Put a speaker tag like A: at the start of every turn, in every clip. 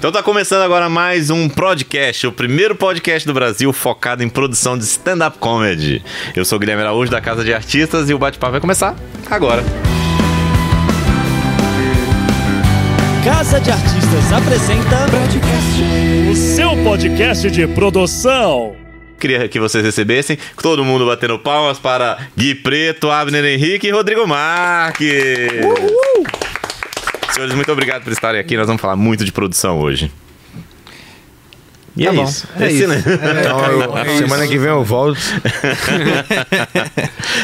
A: Então tá começando agora mais um podcast, o primeiro podcast do Brasil focado em produção de stand-up comedy. Eu sou o Guilherme Araújo da Casa de Artistas e o bate-papo vai começar agora.
B: Casa de Artistas apresenta
C: o seu podcast de produção.
A: Queria que vocês recebessem todo mundo batendo palmas para Gui Preto, Abner Henrique e Rodrigo Marques. Uhul. Senhores, muito obrigado por estarem aqui. Nós vamos falar muito de produção hoje. E
D: tá
A: é
D: bom.
A: isso.
D: É
A: Esse,
D: isso.
A: né?
D: É, então, eu,
E: É semana que vem eu volto.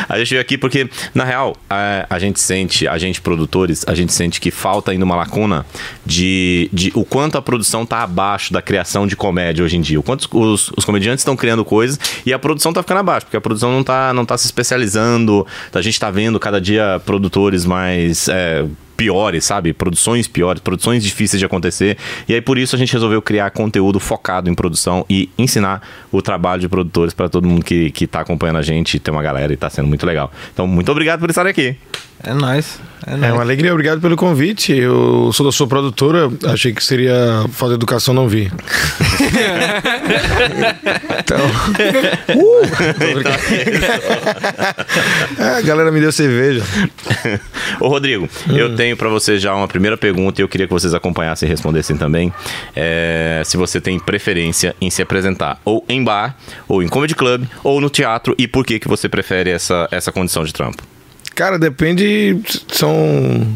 A: a gente veio aqui porque, na real, a, a, gente sente, a gente produtores, a gente sente que falta ainda uma lacuna de, de o quanto a produção tá abaixo da criação de comédia hoje em dia. O quanto os, os comediantes estão criando coisas e a produção tá ficando abaixo, porque a produção não tá, não tá se especializando. A gente tá vendo cada dia produtores mais. Piores, sabe? Produções piores, produções difíceis de acontecer. E aí por isso a gente resolveu criar conteúdo focado em produção e ensinar o trabalho de produtores para todo mundo que, que tá acompanhando a gente. Tem uma galera e tá sendo muito legal. Então, muito obrigado por estar aqui.
D: É nóis. É,
E: É
D: nóis.
E: uma alegria, obrigado pelo convite. Eu sou da sua produtora, achei que seria falta de educação, não vi. então. Uh! Brincando. É, a galera me deu cerveja.
A: Ô, Rodrigo, eu tenho para você já uma primeira pergunta e eu queria que vocês acompanhassem e respondessem também. É, se você tem preferência em se apresentar ou em bar, ou em comedy club, ou no teatro e por que, que você prefere essa, essa condição de trampo?
E: Cara, depende. São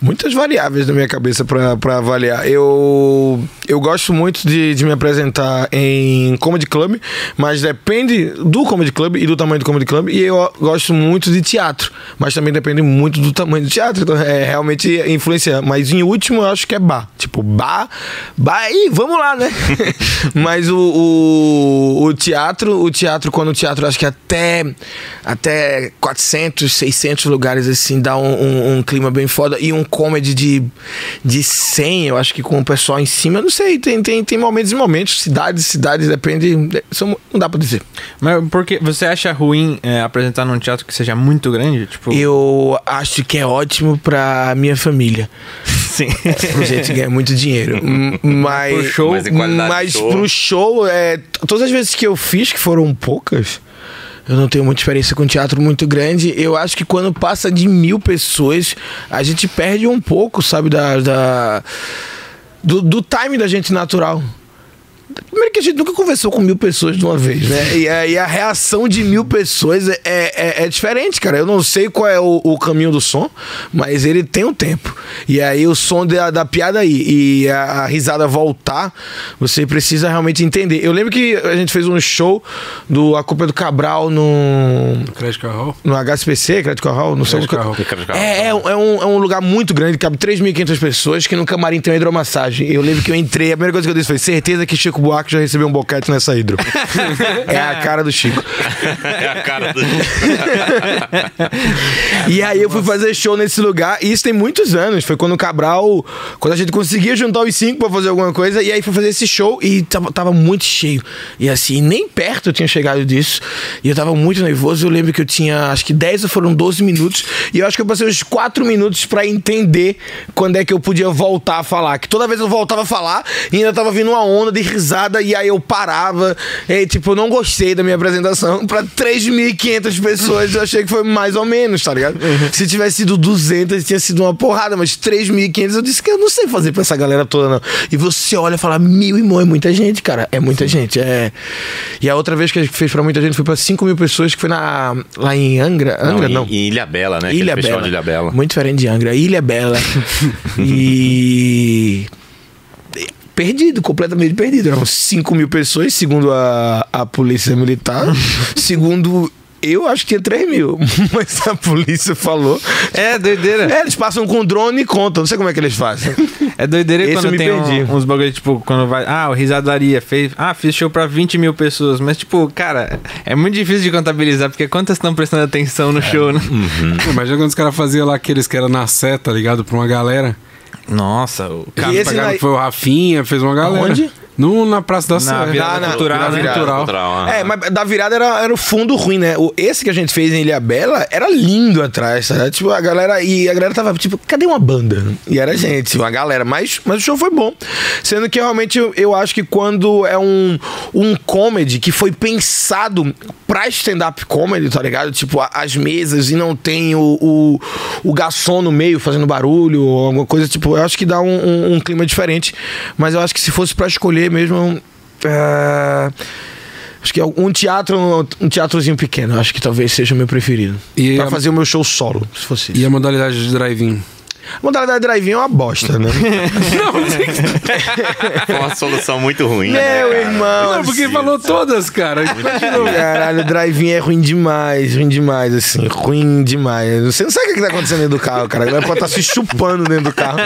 E: muitas variáveis na minha cabeça para avaliar. Eu, eu gosto muito de, de me apresentar em comedy club, mas depende do comedy club e do tamanho do comedy club. E eu gosto muito de teatro, mas também depende muito do tamanho do teatro. Então é realmente influencia. Mas em último eu acho que é bar. Tipo, bar, bar aí, vamos lá, né? mas o, o, o teatro, o teatro, quando o teatro acho que até, até 400, 600 lugares assim, dá um, um, um clima bem foda. E um comedy de, de 100, eu acho que com o pessoal em cima, eu não sei, tem, tem, tem momentos e momentos, cidades, cidades, depende, são, não dá pra dizer.
D: Mas porque você acha ruim é, apresentar num teatro que seja muito grande? Tipo,
E: Eu acho que é ótimo pra minha família.
D: sim.
E: A gente ganha muito dinheiro. Mas,
D: Pro show,
A: mas
E: mas
A: show.
E: pro show, é, todas as vezes que eu fiz, que foram poucas, eu não tenho muita experiência com teatro muito grande. Eu acho que quando passa de mil pessoas, a gente perde um pouco, sabe, da. da- do, do time da gente natural. Primeiro que a gente nunca conversou com mil pessoas de uma vez, né? E a, e a reação de mil pessoas é, é, é diferente, cara. Eu não sei qual é o, o caminho do som, mas ele tem um tempo. E aí o som da, da piada aí e a, a risada voltar, você precisa realmente entender. Eu lembro que a gente fez um show do A Culpa é do Cabral no,
C: Crédito Carro.
E: no HSPC, Crédito Hall, no
C: Crédito Carro.
E: é, é, um- é um, é um lugar muito grande, cabe 3.500 pessoas, que no camarim tem uma hidromassagem. Eu lembro que eu entrei, a primeira coisa que eu disse foi certeza que Chico Buarque já recebeu um boquete nessa hidro. é a cara do Chico.
A: é a cara do.
E: E aí eu fui fazer show nesse lugar, e isso tem muitos anos. Foi quando o Cabral, quando a gente conseguia juntar os cinco pra fazer alguma coisa, e aí fui fazer esse show e tava, tava muito cheio. E assim, nem perto eu tinha chegado disso. E eu tava muito nervoso. Eu lembro que eu tinha, acho que 10 ou foram 12 minutos, e eu acho que eu passei uns 4 minutos pra entender quando é que eu podia voltar a falar. Que toda vez eu voltava a falar, e ainda tava vindo uma onda de risada, e aí eu parava. E, tipo, eu não gostei da minha apresentação. Pra 3.500 pessoas, eu achei que foi mais ou menos, tá ligado? Se tivesse sido 200, tinha sido uma porrada, mas 3.500 eu disse que eu não sei fazer pra essa galera toda, não. E você olha e fala, mil irmão, é muita gente, cara. É muita gente. É... E a outra vez que a gente fez pra muita gente foi pra 5 mil pessoas, que foi na... lá em Angra. Angra, não.
A: Em Ilha Bela, né?
E: Ilha Bela.
A: Ilha Bela.
E: Muito diferente de Angra. Ilha Bela. e. Perdido, completamente perdido. Eram 5 mil pessoas, segundo a, a polícia militar. segundo. Eu acho que tinha 3 mil, mas a polícia falou.
D: É, doideira.
E: É, eles passam com drone e contam. Não sei como é que eles fazem.
D: É doideira
E: Esse eu
D: quando
E: me
D: tem um-
E: perdi.
D: uns bagulho, tipo, quando vai. Ah, o Risadaria fez. Ah, fiz show pra 20 mil pessoas. Mas, tipo, cara, é muito difícil de contabilizar, porque quantas estão prestando atenção no show, né?
C: Pô, Imagina quando os caras faziam lá aqueles que era na seta, ligado? Pra uma galera.
D: Nossa, o
C: Cara,
E: esse
C: foi o Rafinha, fez uma galera.
E: Onde?
C: No, na Praça da
D: Na
C: Sé.
D: virada
E: na-
D: cultural,
E: na
D: né?
E: virada.
C: Cultural.
A: Cultural.
E: É, mas da virada era, era o fundo ruim, né? O, esse que a gente fez em Ilha Bela era lindo atrás, sabe? Tipo, a galera. E a galera tava, tipo, cadê uma banda? E era a gente, uma galera. Mas, mas o show foi bom. Sendo que realmente eu, eu acho que quando é um, um comedy que foi pensado pra stand-up comedy, tá ligado? Tipo, a- as mesas e não tem o, o, o garçom no meio fazendo barulho ou alguma coisa, tipo, eu acho que dá um, um- um clima diferente. Mas eu acho que se fosse pra escolher mesmo. é, Acho que é um teatro, um teatrozinho pequeno, acho que talvez seja o meu preferido.
C: E
E: pra
C: a-
E: fazer o meu show solo, se fosse
C: E
E: isso.
C: a modalidade de drive-in?
E: A modalidade drive-in é uma bosta, né?
A: Foi uma solução muito ruim. né,
E: Meu
A: cara?
E: irmão,
C: Não, porque falou todas, cara.
E: Caralho, o drive-in é ruim demais, ruim demais, assim, ruim demais. Você não sabe o que tá acontecendo dentro do carro, cara. A galera pode estar se chupando dentro do carro.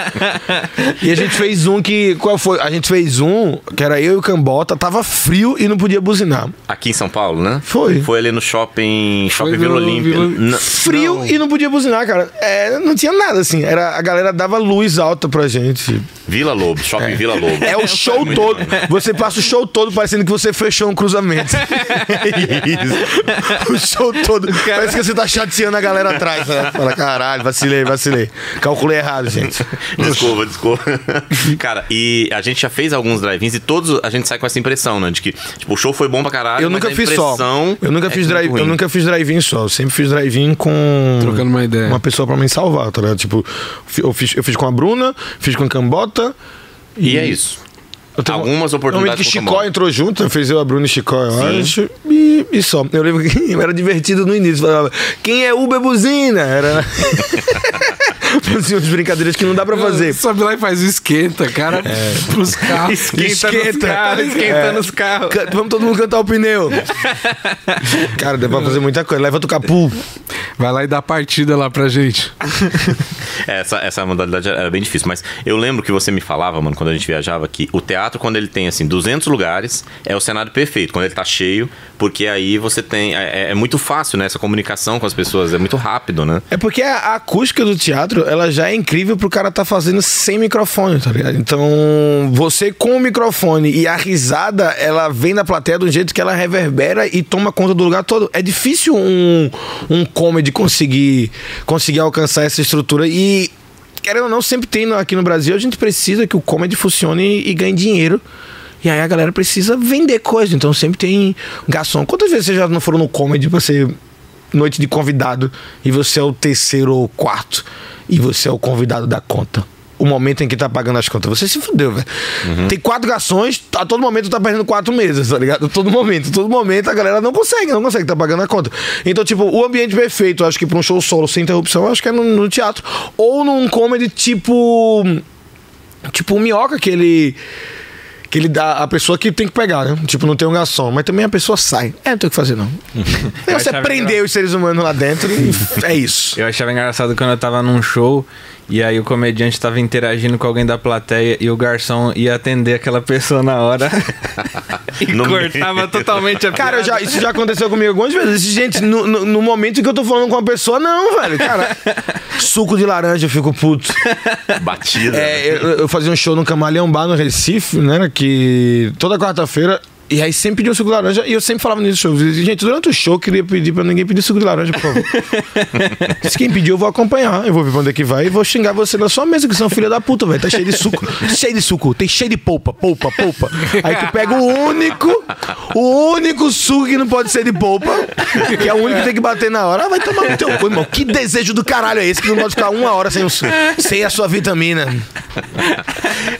E: E a gente fez um que. Qual foi? A gente fez um que era eu e o Cambota, tava frio e não podia buzinar.
A: Aqui em São Paulo, né?
E: Foi.
A: Foi ali no shopping, shopping Vila Olímpia.
C: Vila-
E: Frio
C: Não.
E: e não podia buzinar, cara. É, não tinha nada, assim. Era, a galera dava luz alta pra gente.
A: Vila Lobo, shopping Vila Lobo.
E: É o show todo. Você passa o show todo parecendo que você fechou um cruzamento. Isso. O show todo. Parece que você tá chateando a galera atrás. Né? Fala, caralho, vacilei, vacilei. Calculei errado, gente.
A: Desculpa, desculpa. Cara, e a gente já fez alguns drive-ins e todos a gente sai com essa impressão, né? De que tipo, o show foi bom pra caralho.
E: Eu
A: mas
E: nunca
A: a
E: fiz só. Eu nunca
A: é
E: fiz drive, eu nunca fiz drive-in só. Eu sempre fiz drive-in com
C: Trocando uma ideia.
E: uma pessoa pra me salvar, tá ligado? Tipo, eu fiz, eu fiz com a Bruna, fiz com a Cambota.
A: E é isso.
E: Tenho-
A: Algumas oportunidades
E: que Chicó entrou junto, fez eu, a Bruna e Chicó, eu
A: Sim.
E: acho. E, e só. Eu lembro que era divertido no início. Falava, quem é Uber Buzina? Era. Fazia umas brincadeiras que não dá pra fazer.
C: Sobe lá e faz o esquenta, cara. Pros carros.
D: Esquenta, nos
E: Esquenta.
D: carros, esquenta
E: É.
D: nos carros.
E: Ca- Vamos todo mundo cantar o pneu. Cara, dá pra fazer muita coisa. Levanta o capu.
C: Vai lá e dá partida lá pra gente.
A: Essa, essa modalidade era bem difícil, mas eu lembro que você me falava, mano, quando a gente viajava, que o teatro, quando ele tem, assim, 200 lugares, é o cenário perfeito, quando ele tá cheio, porque aí você tem. É, é muito fácil, né? Essa comunicação com as pessoas, é muito rápido, né?
E: É porque a, a acústica do teatro, ela já é incrível pro cara tá fazendo sem microfone, tá ligado? Então, você com o microfone e a risada, ela vem da plateia do jeito que ela reverbera e toma conta do lugar todo. É difícil um, um comedy conseguir, conseguir alcançar essa estrutura e... Querendo ou não, sempre tem aqui no Brasil, a gente precisa que o comedy funcione e ganhe dinheiro. E aí a galera precisa vender coisa. Então sempre tem garçom. Quantas vezes vocês já não foram no comedy pra ser noite de convidado e você é o terceiro ou quarto e você é o convidado da conta. O momento em que tá pagando as contas. Você se fudeu, velho. Tem quatro garçons, a todo momento tá perdendo quatro mesas, tá ligado? A todo momento. A todo momento a galera não consegue, não consegue tá pagando a conta. Então, tipo, o ambiente perfeito, acho que pra um show solo sem interrupção, acho que é no, no teatro. Ou num comedy tipo. Tipo o minhoca que ele. Que ele dá a pessoa que tem que pegar, né? Tipo, não tem um garçom, mas também a pessoa sai. É, não tem o que fazer, não. Você
D: achava
E: prender os seres humanos lá dentro e é isso.
D: Eu achava engraçado quando eu tava num show e aí o comediante tava interagindo com alguém da plateia e o garçom ia atender aquela pessoa na hora e
A: No
D: cortava
A: meio.
D: totalmente a
E: Cara, já, isso já aconteceu comigo algumas vezes. Gente, no, no, no momento em que eu tô falando com uma pessoa, não, velho. Cara, suco de laranja, eu fico puto.
A: Batida.
E: É, eu, eu fazia um show no Camaleão Bar no Recife, né? Que toda quarta-feira. E aí sempre pedia um suco de laranja e eu sempre falava nisso show. Gente, durante o show eu queria pedir pra ninguém pedir suco de laranja, por favor. Se quem pediu, eu vou acompanhar. Eu vou ver pra onde é que vai e vou xingar você na sua mesa, que são filha da puta, velho. Tá cheio de suco. cheio de suco. Tem cheio de polpa, polpa, polpa. Aí tu pega o único, o único suco que não pode ser de polpa, que é o único que tem que bater na hora. Ah, vai tomar no teu cu, irmão. Que desejo do caralho é esse que não pode ficar uma hora sem, o, su- sem a sua vitamina?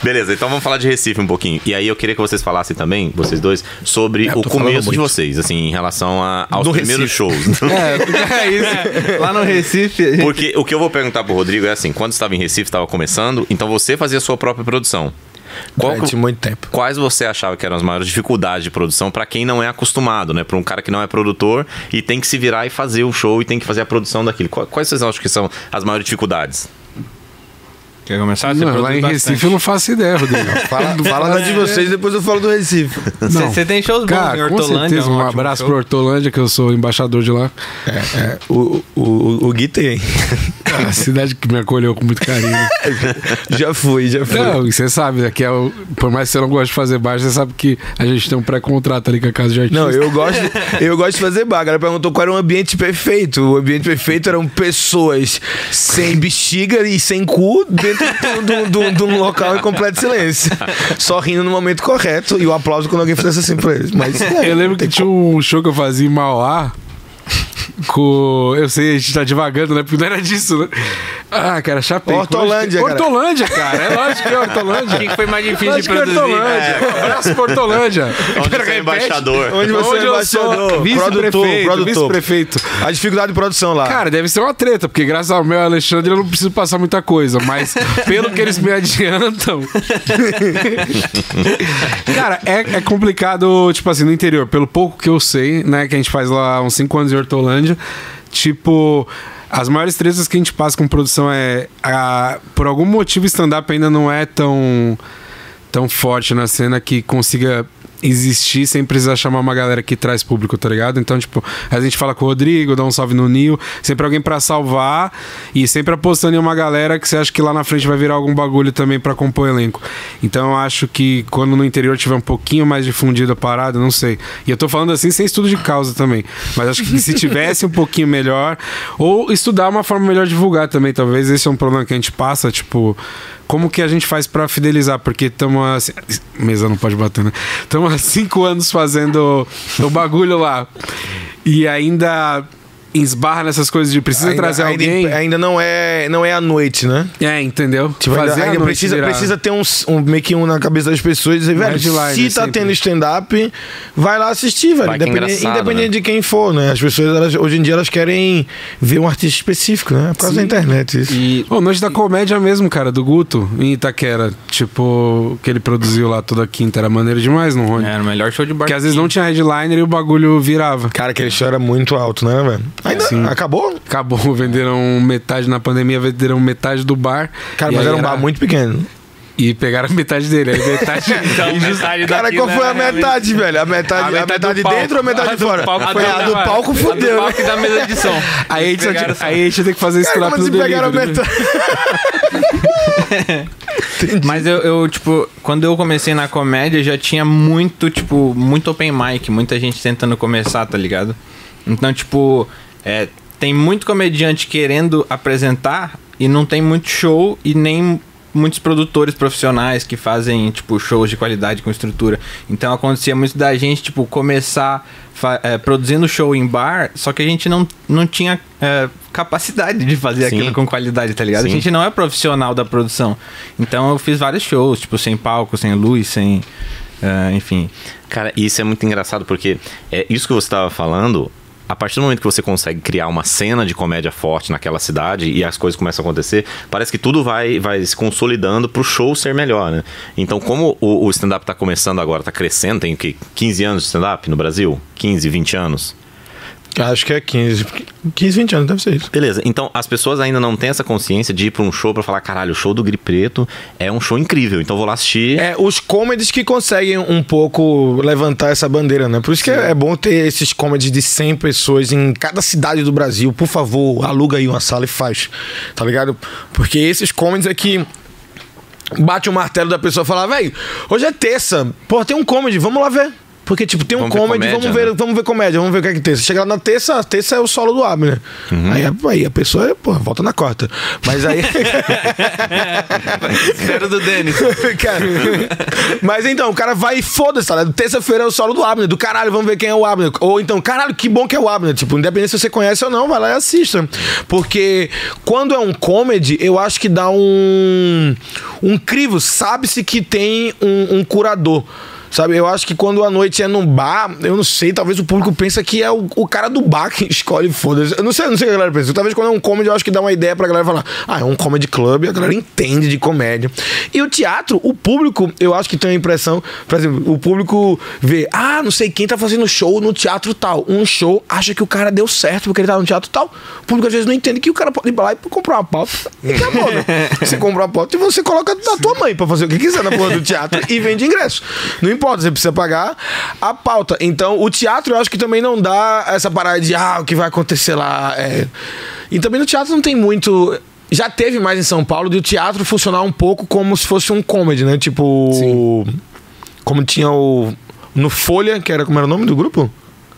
A: Beleza, então vamos falar de Recife um pouquinho. E aí eu queria que vocês falassem também, vocês dois, sobre
E: É,
A: o começo de vocês, assim, em relação a- aos
E: Do
A: primeiros
E: Recife.
A: shows.
D: É, é isso. Lá no Recife. gente-
A: Porque o que eu vou perguntar pro Rodrigo é assim, quando você estava em Recife, estava começando, então você fazia a sua própria produção. Qual
E: Durante muito tempo.
A: Quais você achava que eram as maiores dificuldades de produção pra quem não é acostumado, né? Pra um cara que não é produtor e tem que se virar e fazer o show e tem que fazer a produção daquilo. Qua- Quais vocês acham que são as maiores dificuldades?
D: Quer começar? Você
C: Não, lá em
D: bastante.
C: Recife eu não faço ideia, Rodrigo.
E: Fala, fala da de vocês, depois eu falo do Recife.
D: Você tem shows bons em
C: Cara, com
D: Hortolândia.
C: certeza.
D: é
C: Um
D: ótimo
C: abraço
D: show.
C: pro Hortolândia, que eu sou embaixador de lá.
E: É, o, o, o Gui tem.
C: A cidade que me acolheu com muito carinho.
E: já foi, já foi.
C: Não, você sabe, né, que é o, por mais que você não goste de fazer baixo, você sabe que a gente tem um pré-contrato ali com a casa de artista.
E: Não, eu gosto, eu gosto de fazer bar. A galera perguntou qual era o ambiente perfeito. O ambiente perfeito eram pessoas sem bexiga e sem cu dentro de um local em completo silêncio. Só rindo no momento correto e o aplauso quando alguém fizesse assim pra eles. Mas é,
C: Eu lembro que tinha um show que eu fazia em Mauá. Com. Eu sei, a gente tá devagando, né? Porque não era disso, né? Ah, cara, chapei.
E: Hortolândia, cara.
C: Hortolândia, cara. É lógico que é Hortolândia.
D: O que foi mais difícil de
C: Lógico que é
D: produzir?
C: Hortolândia. Um abraço pro Hortolândia.
A: Onde você é embaixador.
E: Onde você é
C: eu sou
E: embaixador,
C: vice-prefeito, vice-prefeito.
E: a dificuldade de produção lá.
C: Cara, deve ser uma treta, porque graças ao meu Alexandre eu não preciso passar muita coisa, mas pelo que eles me adiantam. Cara, é, é complicado, tipo assim, no interior, pelo pouco que eu sei, né, que a gente faz lá há uns 5 anos em Hortolândia, tipo. As maiores tretas que a gente passa com produção é. A, por algum motivo, stand-up ainda não é tão, tão forte na cena que consiga existir sem precisar chamar uma galera que traz público, tá ligado? Então, tipo, a gente fala com o Rodrigo, dá um salve no Nil, sempre alguém pra salvar e sempre apostando em uma galera que você acha que lá na frente vai virar algum bagulho também pra compor o elenco. Então, eu acho que quando no interior tiver um pouquinho mais difundido a parada, não sei. E eu tô falando assim sem estudo de causa também, mas acho que se tivesse um pouquinho melhor ou estudar uma forma melhor de divulgar também, talvez esse é um problema que a gente passa, tipo, como que a gente faz pra fidelizar? Porque estamos assim, mesa não pode bater, né? Estamos há cinco anos fazendo o bagulho lá e ainda esbarra nessas coisas de precisa
E: ainda,
C: trazer
E: ainda,
C: alguém.
E: ainda não é não é à noite, né?
C: É, entendeu?
E: Tipo, ainda,
C: Fazer a
E: ainda
C: noite
E: precisa,
C: virar.
E: precisa ter um, um meio que um na cabeça das pessoas e dizer, velho,
C: headliner
E: se tá
C: sempre.
E: tendo stand-up, vai lá assistir, velho.
A: É
E: Independente, independente
A: né?
E: de quem for, né? As pessoas, elas- hoje em dia, elas querem ver um artista específico, né? Por causa da internet, isso.
D: E
C: Ô, Noite da Comédia mesmo, cara, do Guto, em Itaquera. Tipo, que ele produziu lá toda quinta. Era maneiro demais, não, Rony?
D: era o melhor show de bar.
C: Porque às vezes não tinha headliner e o bagulho virava.
E: Cara, aquele show era muito alto, né, velho? Ainda
C: Sim.
E: acabou?
C: Acabou, venderam metade na pandemia, venderam metade do bar.
E: Cara, mas era um bar muito pequeno.
C: E pegaram metade dele. Aí metade.
D: Então, metade
E: Cara,
D: daqui,
E: qual
D: né,
E: foi a
D: realmente.
E: metade, velho? A metade,
C: A
E: a
C: metade
E: metade,
C: do palco.
E: dentro ou a metade
C: A
E: de fora?
C: palco
E: a,
C: foi
E: a
C: a
E: do palco
D: A do
E: fudeu,
D: palco e da mesa de som.
C: aí, a gente, aí a gente tem que fazer isso lá
E: Como
C: pelo
E: se pegaram a
C: delivery.
E: metade?
D: Mas eu, eu, tipo, quando eu comecei na comédia, já tinha muito, tipo, muito open mic, muita gente tentando começar, tá ligado? Então, tipo, é, tem muito comediante querendo apresentar e não tem muito show e nem muitos produtores profissionais que fazem, tipo, shows de qualidade com estrutura. Então acontecia muito da gente, tipo, começar é, produzindo show em bar, só que a gente não, não tinha é, capacidade de fazer
A: Sim.
D: aquilo com qualidade, tá ligado?
A: Sim.
D: A gente não é profissional da produção. Então eu fiz vários shows, tipo, sem palco, sem luz, sem. é, enfim.
A: Cara, isso é muito engraçado porque é isso que você estava falando. A partir do momento que você consegue criar uma cena de comédia forte naquela cidade e as coisas começam a acontecer, parece que tudo vai, vai se consolidando pro show ser melhor, né? Então, como o, o stand-up tá começando agora, tá crescendo, tem o quê? 15 anos de stand-up no Brasil? 15, 20 anos?
E: Acho que é 15. 15, 20 anos, deve ser isso.
A: Beleza, então as pessoas ainda não têm essa consciência de ir pra um show pra falar, caralho, o show do Gri Preto é um show incrível, então vou lá assistir.
E: É, os comedies que conseguem um pouco levantar essa bandeira, né? Por isso que é, é bom ter esses comedies de 100 pessoas em cada cidade do Brasil. Por favor, aluga aí uma sala e faz, tá ligado? Porque esses comedies é que bate o martelo da pessoa e fala, velho, hoje é terça, pô, tem um comedy, vamos lá ver. Porque, tipo, tem um
A: Vamos ver
E: comedy,
A: comédia,
E: vamos, ver,
A: né?
E: vamos ver comédia, vamos ver o que é que tem. Você chega lá na terça, terça é o solo do Abner.
A: Uhum.
E: Aí, aí a pessoa, pô, volta na quarta. Mas aí.
D: Espero do Denis.
E: Cara, Mas então, o cara vai e foda-se, tá ligado? Terça-feira é o solo do Abner, do caralho, vamos ver quem é o Abner. Ou então, caralho, que bom que é o Abner. Tipo, independente se você conhece ou não, vai lá e assista. Porque quando é um comedy, eu acho que dá um. Um crivo. Sabe-se que tem um, um curador. Sabe? Eu acho que quando a noite é num bar, eu não sei, talvez o público pensa que é o, o cara do bar que escolhe, foda-se. Eu não sei, eu não sei o que a galera pensa. Talvez quando é um comedy, eu acho que dá uma ideia pra galera falar, ah, é um comedy club, a galera entende de comédia. E o teatro, o público, eu acho que tem a impressão, por exemplo, o público vê, ah, não sei quem tá fazendo show no teatro tal. Um show, acha que o cara deu certo porque ele tá no teatro tal. O público às vezes não entende que o cara pode ir lá e comprar uma pauta e acabou, né? Você compra uma pauta e você coloca da tua mãe pra fazer o que quiser na porra do teatro e vende ingresso. Não você precisa pagar a pauta. Então, o teatro eu acho que também não dá essa parada de, ah, o que vai acontecer lá. é. E também no teatro não tem muito. Já teve mais em São Paulo de o teatro funcionar um pouco como se fosse um comedy, né? Tipo. Como tinha o. No Folha, que era como era o nome do grupo?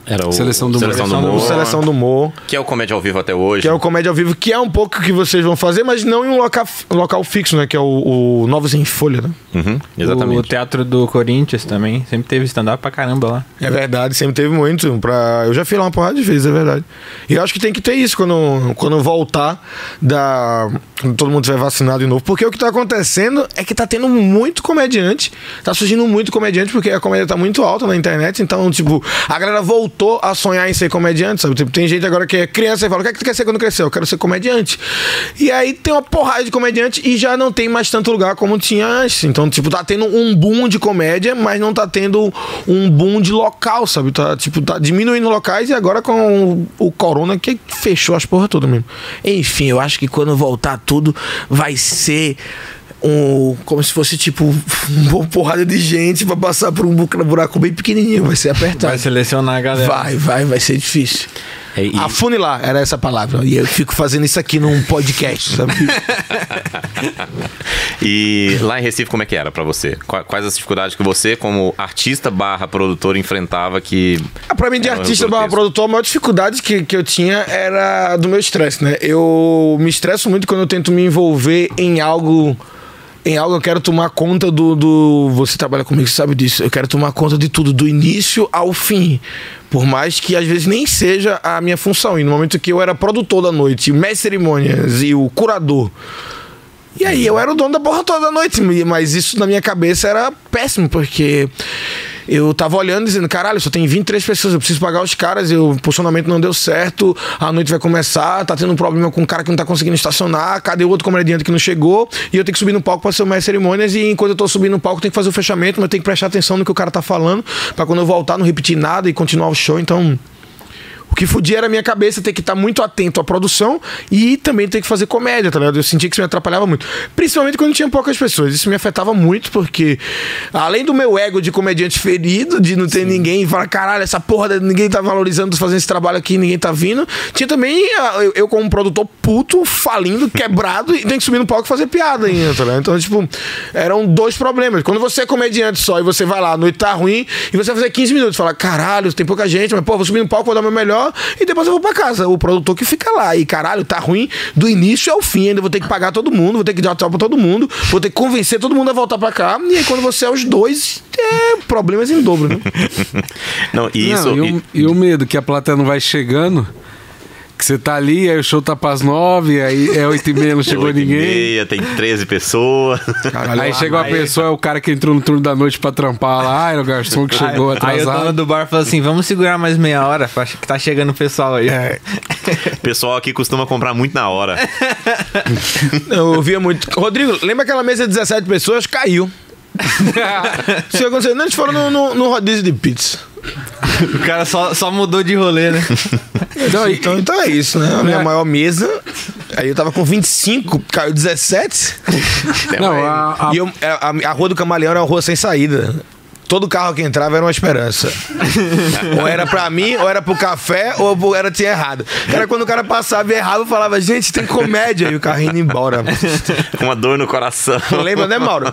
A: Era o
C: Seleção do Humor.
A: Seleção do
E: O
A: Humor.
E: Seleção do Humor.
A: Que é o Comédia ao Vivo até hoje.
E: Que é o Comédia ao Vivo, que é um pouco o que vocês vão fazer, mas não em um local, local fixo, né? Que é o, o Novos em Folha, né?
A: Uhum,
D: O
A: exatamente.
D: teatro do Corinthians também. Sempre teve stand-up pra caramba lá.
E: É verdade, sempre teve muito. Pra... Eu já fui lá uma porrada de vezes, é verdade. E eu acho que tem que ter isso quando, quando voltar da. Quando todo mundo tiver vacinado de novo. Porque o que tá acontecendo é que tá tendo muito comediante. Tá surgindo muito comediante, porque a comédia tá muito alta na internet. Então, tipo, a galera voltou a sonhar em ser comediante, sabe? Tipo, tem gente agora que é criança e fala: o que é que tu quer ser quando crescer? Eu quero ser comediante. E aí tem uma porrada de comediante e já não tem mais tanto lugar como tinha antes. Então, tipo, tá tendo um boom de comédia, mas não tá tendo um boom de local, sabe? Tá, tipo, tá diminuindo locais e agora com o, o corona que fechou as porra toda mesmo. Enfim, eu acho que quando voltar tudo vai ser um, como se fosse tipo uma porrada de gente pra passar por um bu- buraco bem pequenininho, vai ser apertado.
D: Vai selecionar a galera.
E: Vai, vai, vai ser difícil.
A: É, e-
E: Afunilar, era essa palavra. E eu fico fazendo isso aqui num podcast, sabe?
A: E lá em Recife, como é que era pra você? Qua- Quais as dificuldades que você, como artista barra produtor, enfrentava que...
E: Ah, Pra mim, de artista barra produtor, a maior dificuldade que, que eu tinha era do meu estresse, né? Eu me estresso muito quando eu tento me envolver em algo. Em algo eu quero tomar conta do, do. Você trabalha comigo, sabe disso. Eu quero tomar conta de tudo, do início ao fim. Por mais que às vezes nem seja a minha função. E no momento que eu era produtor da noite, o mestre cerimônias e o curador. E aí eu era o dono da porra toda da noite, mas isso na minha cabeça era péssimo, porque eu tava olhando dizendo, caralho, só tem 23 pessoas, eu preciso pagar os caras, o posicionamento não deu certo, a noite vai começar, tá tendo um problema com um cara que não tá conseguindo estacionar, cadê o outro comediante que não chegou? E eu tenho que subir no palco pra ser o mestre cerimônias, e enquanto eu tô subindo no palco, tenho que fazer o fechamento, mas eu tenho que prestar atenção no que o cara tá falando, pra quando eu voltar não repetir nada e continuar o show, então. O que fudia era a minha cabeça ter que estar muito atento à produção e também ter que fazer comédia, tá ligado? Eu sentia que isso me atrapalhava muito. Principalmente quando tinha poucas pessoas. Isso me afetava muito, porque além do meu ego de comediante ferido, de não ter ninguém e falar, caralho, essa porra, ninguém tá valorizando, fazendo esse trabalho aqui, ninguém tá vindo. Tinha também ah, eu, eu como produtor puto, falindo, quebrado, e tem que subir no palco e fazer piada ainda, tá ligado? Então, tipo, eram dois problemas. Quando você é comediante só e você vai lá, a noite tá ruim, e você vai fazer 15 minutos, fala, caralho, tem pouca gente, mas pô, vou subir no palco, vou dar o meu melhor, e depois eu vou pra casa. O produtor que fica lá, e caralho, tá ruim do início ao fim, ainda vou ter que pagar todo mundo, vou ter que dar tchau pra todo mundo, vou ter que convencer todo mundo a voltar pra cá, e aí quando você é os dois, é problemas em dobro, né?
A: Não, e isso...
C: Não, e, o, e o medo que a plateia não vai chegando, que você tá ali, aí o show tá pras nove, aí é oito e meia, não chegou
A: oito e
C: ninguém.
A: meia, tem 13 pessoas.
E: Caralho,
C: Aí chega uma
D: aí-
C: pessoa, é o cara que entrou no turno da noite pra trampar lá, era o garçom que chegou
D: Aí o dono
C: atrasado.
D: do bar falou assim: vamos segurar mais meia hora, acho que tá chegando o pessoal aí.
E: É,
A: O pessoal aqui costuma comprar muito na hora.
E: eu ouvia muito. Rodrigo, lembra aquela mesa de 17 pessoas? Caiu. Isso aconteceu. Não, a gente falou no, no, no rodízio de pizza.
D: O cara só, só mudou de rolê, né?
E: Então, então, então é isso, né? A minha maior mesa. Aí eu tava com 25, caiu 17.
C: Não, a, a-
E: E eu- a, a- a rua do Camaleão era uma rua sem saída. Todo carro que entrava era uma esperança. ou era pra mim, ou era pro café, ou era tinha errado. Era quando o cara passava e errava, eu falava, gente, tem comédia. E o carro indo embora.
A: Com uma dor no coração.
E: Lembra, né, Mauro?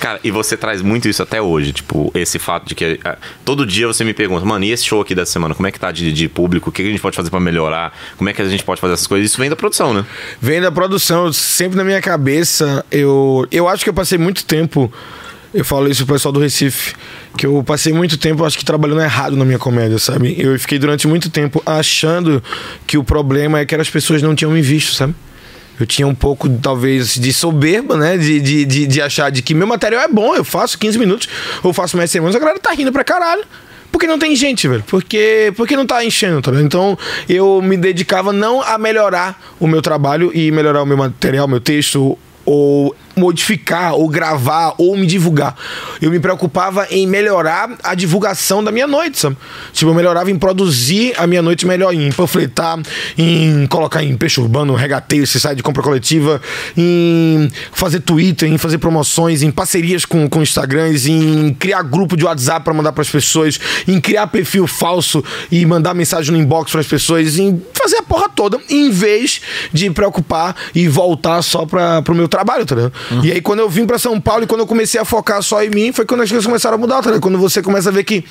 A: Cara, e você traz muito isso até hoje, tipo, esse fato de que ah, todo dia você me pergunta, mano, e esse show aqui dessa semana, como é que tá de, de público? O que a gente pode fazer pra melhorar? Como é que a gente pode fazer essas coisas? Isso vem da produção, né?
E: Vem da produção, sempre na minha cabeça. Eu, eu acho que eu passei muito tempo. Eu falo isso pro pessoal do Recife. Que eu passei muito tempo, acho que trabalhando errado na minha comédia, sabe? Eu fiquei durante muito tempo achando que o problema é que as pessoas não tinham me visto, sabe? Eu tinha um pouco, talvez, de soberba, né? De, de, de, de achar de que meu material é bom, eu faço 15 minutos, ou faço mais semanas, a galera tá rindo pra caralho. Porque não tem gente, velho. Porque, porque não tá enchendo, tá ligado? Então eu me dedicava não a melhorar o meu trabalho e melhorar o meu material, meu texto, ou modificar, ou gravar, ou me divulgar. Eu me preocupava em melhorar a divulgação da minha noite, sabe? Tipo, eu melhorava em produzir a minha noite melhor, em panfletar, em colocar em peixe urbano, regateio, esse site de compra coletiva, em fazer Twitter, em fazer promoções, em parcerias com, com Instagrams, em criar grupo de WhatsApp para mandar para as pessoas, em criar perfil falso e mandar mensagem no inbox para as pessoas, em fazer a porra toda, em vez de preocupar e voltar só para o meu trabalho, tá?
A: Uhum.
E: E aí, quando eu vim pra São Paulo e quando eu comecei a focar só em mim, foi quando as coisas começaram a mudar, tá? Quando você começa a ver que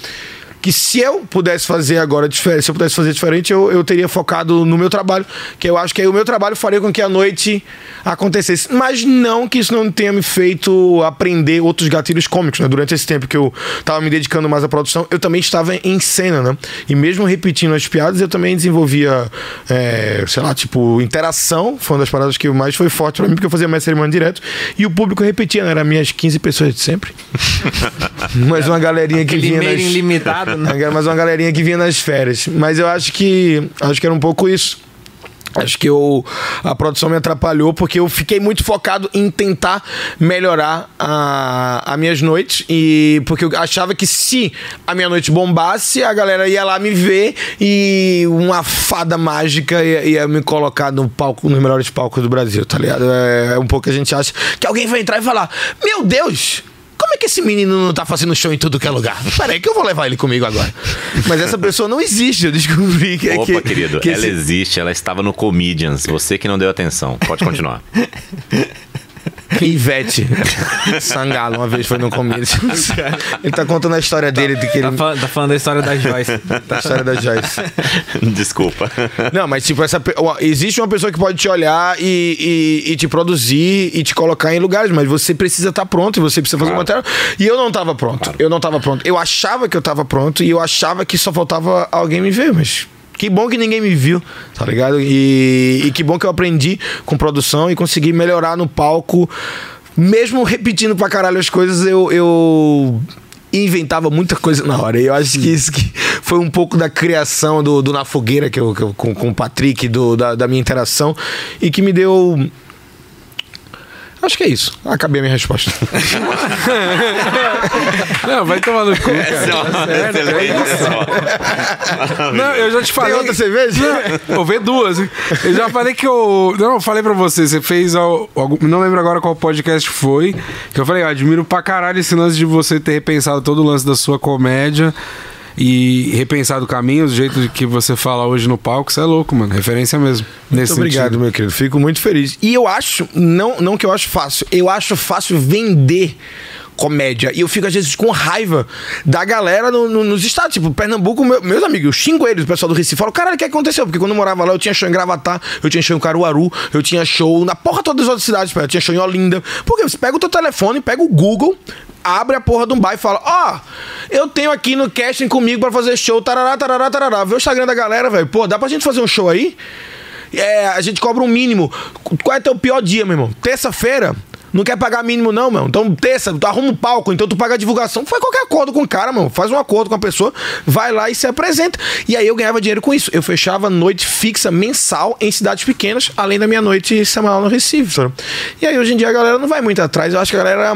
E: que se eu pudesse fazer agora diferente, se eu pudesse fazer diferente, eu, eu teria focado no meu trabalho, que eu acho que aí o meu trabalho faria com que a noite acontecesse. Mas não que isso não tenha me feito aprender outros gatilhos cômicos, né? Durante esse tempo que eu tava me dedicando mais à produção, eu também estava em cena, né? E mesmo repetindo as piadas, eu também desenvolvia, é, sei lá, tipo, interação, foi uma das paradas que mais foi forte pra mim, porque eu fazia mais cerimônia direto, e o público repetia, né? Era minhas 15 pessoas de sempre. Mais uma galerinha que
D: Aquele
E: vinha nas...
D: ilimitado, né?
E: Era mais uma galerinha que vinha nas férias. Mas eu acho que. Acho que era um pouco isso. Acho que eu, a produção me atrapalhou porque eu fiquei muito focado em tentar melhorar a, as minhas noites. E porque eu achava que se a minha noite bombasse, a galera ia lá me ver e uma fada mágica ia, ia me colocar no palco, nos melhores palcos do Brasil, tá ligado? É, é um pouco que a gente acha que alguém vai entrar e falar: Meu Deus! Como é que esse menino não tá fazendo show em tudo que é lugar? Peraí, que eu vou levar ele comigo agora. Mas essa pessoa não existe, eu descobri que
A: Opa,
E: que,
A: querido,
E: que
A: ela
E: esse-
A: existe, ela estava no Comedians. Você que não deu atenção. Pode continuar.
E: Ivete Sangalo uma vez foi no começo. Ele tá contando a história dele, de que ele,
D: Tá, fal- tá falando da história da Joyce.
E: da história da Joyce.
A: Desculpa.
E: Não, mas tipo, essa, existe uma pessoa que pode te olhar e, e, e te produzir e te colocar em lugares, mas você precisa estar pronto e você precisa fazer
A: Claro.
E: um material. E eu não tava pronto. Eu não tava pronto. Eu achava que eu tava pronto e eu achava que só faltava alguém me ver, mas. Que bom que ninguém me viu, tá ligado? E, e que bom que eu aprendi com produção e consegui melhorar no palco. Mesmo repetindo pra caralho as coisas, eu, eu inventava muita coisa na hora. E eu acho que isso que foi um pouco da criação do, do Na Fogueira que eu, que eu- com, com o Patrick, do, da, da minha interação, e que me deu. Acho que é isso. Acabei a minha resposta.
C: Não, vai tomar no cu, cara. Não, eu já te falei.
E: Tem outra cerveja?
C: Não, vou ver duas. hein? Eu já falei que eu. Não, eu falei pra você. Você fez. al- algum- Não lembro agora qual podcast foi. Que eu falei, eu admiro pra caralho esse lance de você ter repensado todo o lance da sua comédia. E repensado o caminho, o jeito de que você fala hoje no palco, isso é louco, mano. Referência mesmo. Nesse
E: Muito obrigado,
C: sentido.
E: meu querido. Fico muito feliz. E eu acho, não, não que eu acho fácil, eu acho fácil vender comédia. E eu fico, às vezes, com raiva da galera no- no- nos estados. Tipo, Pernambuco, meu- meus amigos, eu xingo eles, o pessoal do Recife. Falo, caralho, o que aconteceu? Porque quando eu morava lá, eu tinha show em Gravatá, eu tinha show em Caruaru, eu tinha show na porra todas as outras cidades, eu tinha show em Olinda. Porque você pega o teu telefone, pega o Google, abre a porra de um bar e fala, ó, eu tenho aqui no casting comigo pra fazer show, tarará, tarará, tarará. Vê o Instagram da galera, velho. Pô, dá pra gente fazer um show aí? É, a gente cobra um mínimo. Qual é teu pior dia, meu irmão? Terça-feira? Não quer pagar mínimo, não, meu. Então, terça, tu arruma um palco, então tu paga a divulgação. Faz qualquer acordo com o cara, mano. Faz um acordo com a pessoa, vai lá e se apresenta. E aí eu ganhava dinheiro com isso. Eu fechava noite fixa mensal em cidades pequenas, além da minha noite semanal no Recife, sabe? E aí hoje em dia a galera não vai muito atrás. Eu acho que a galera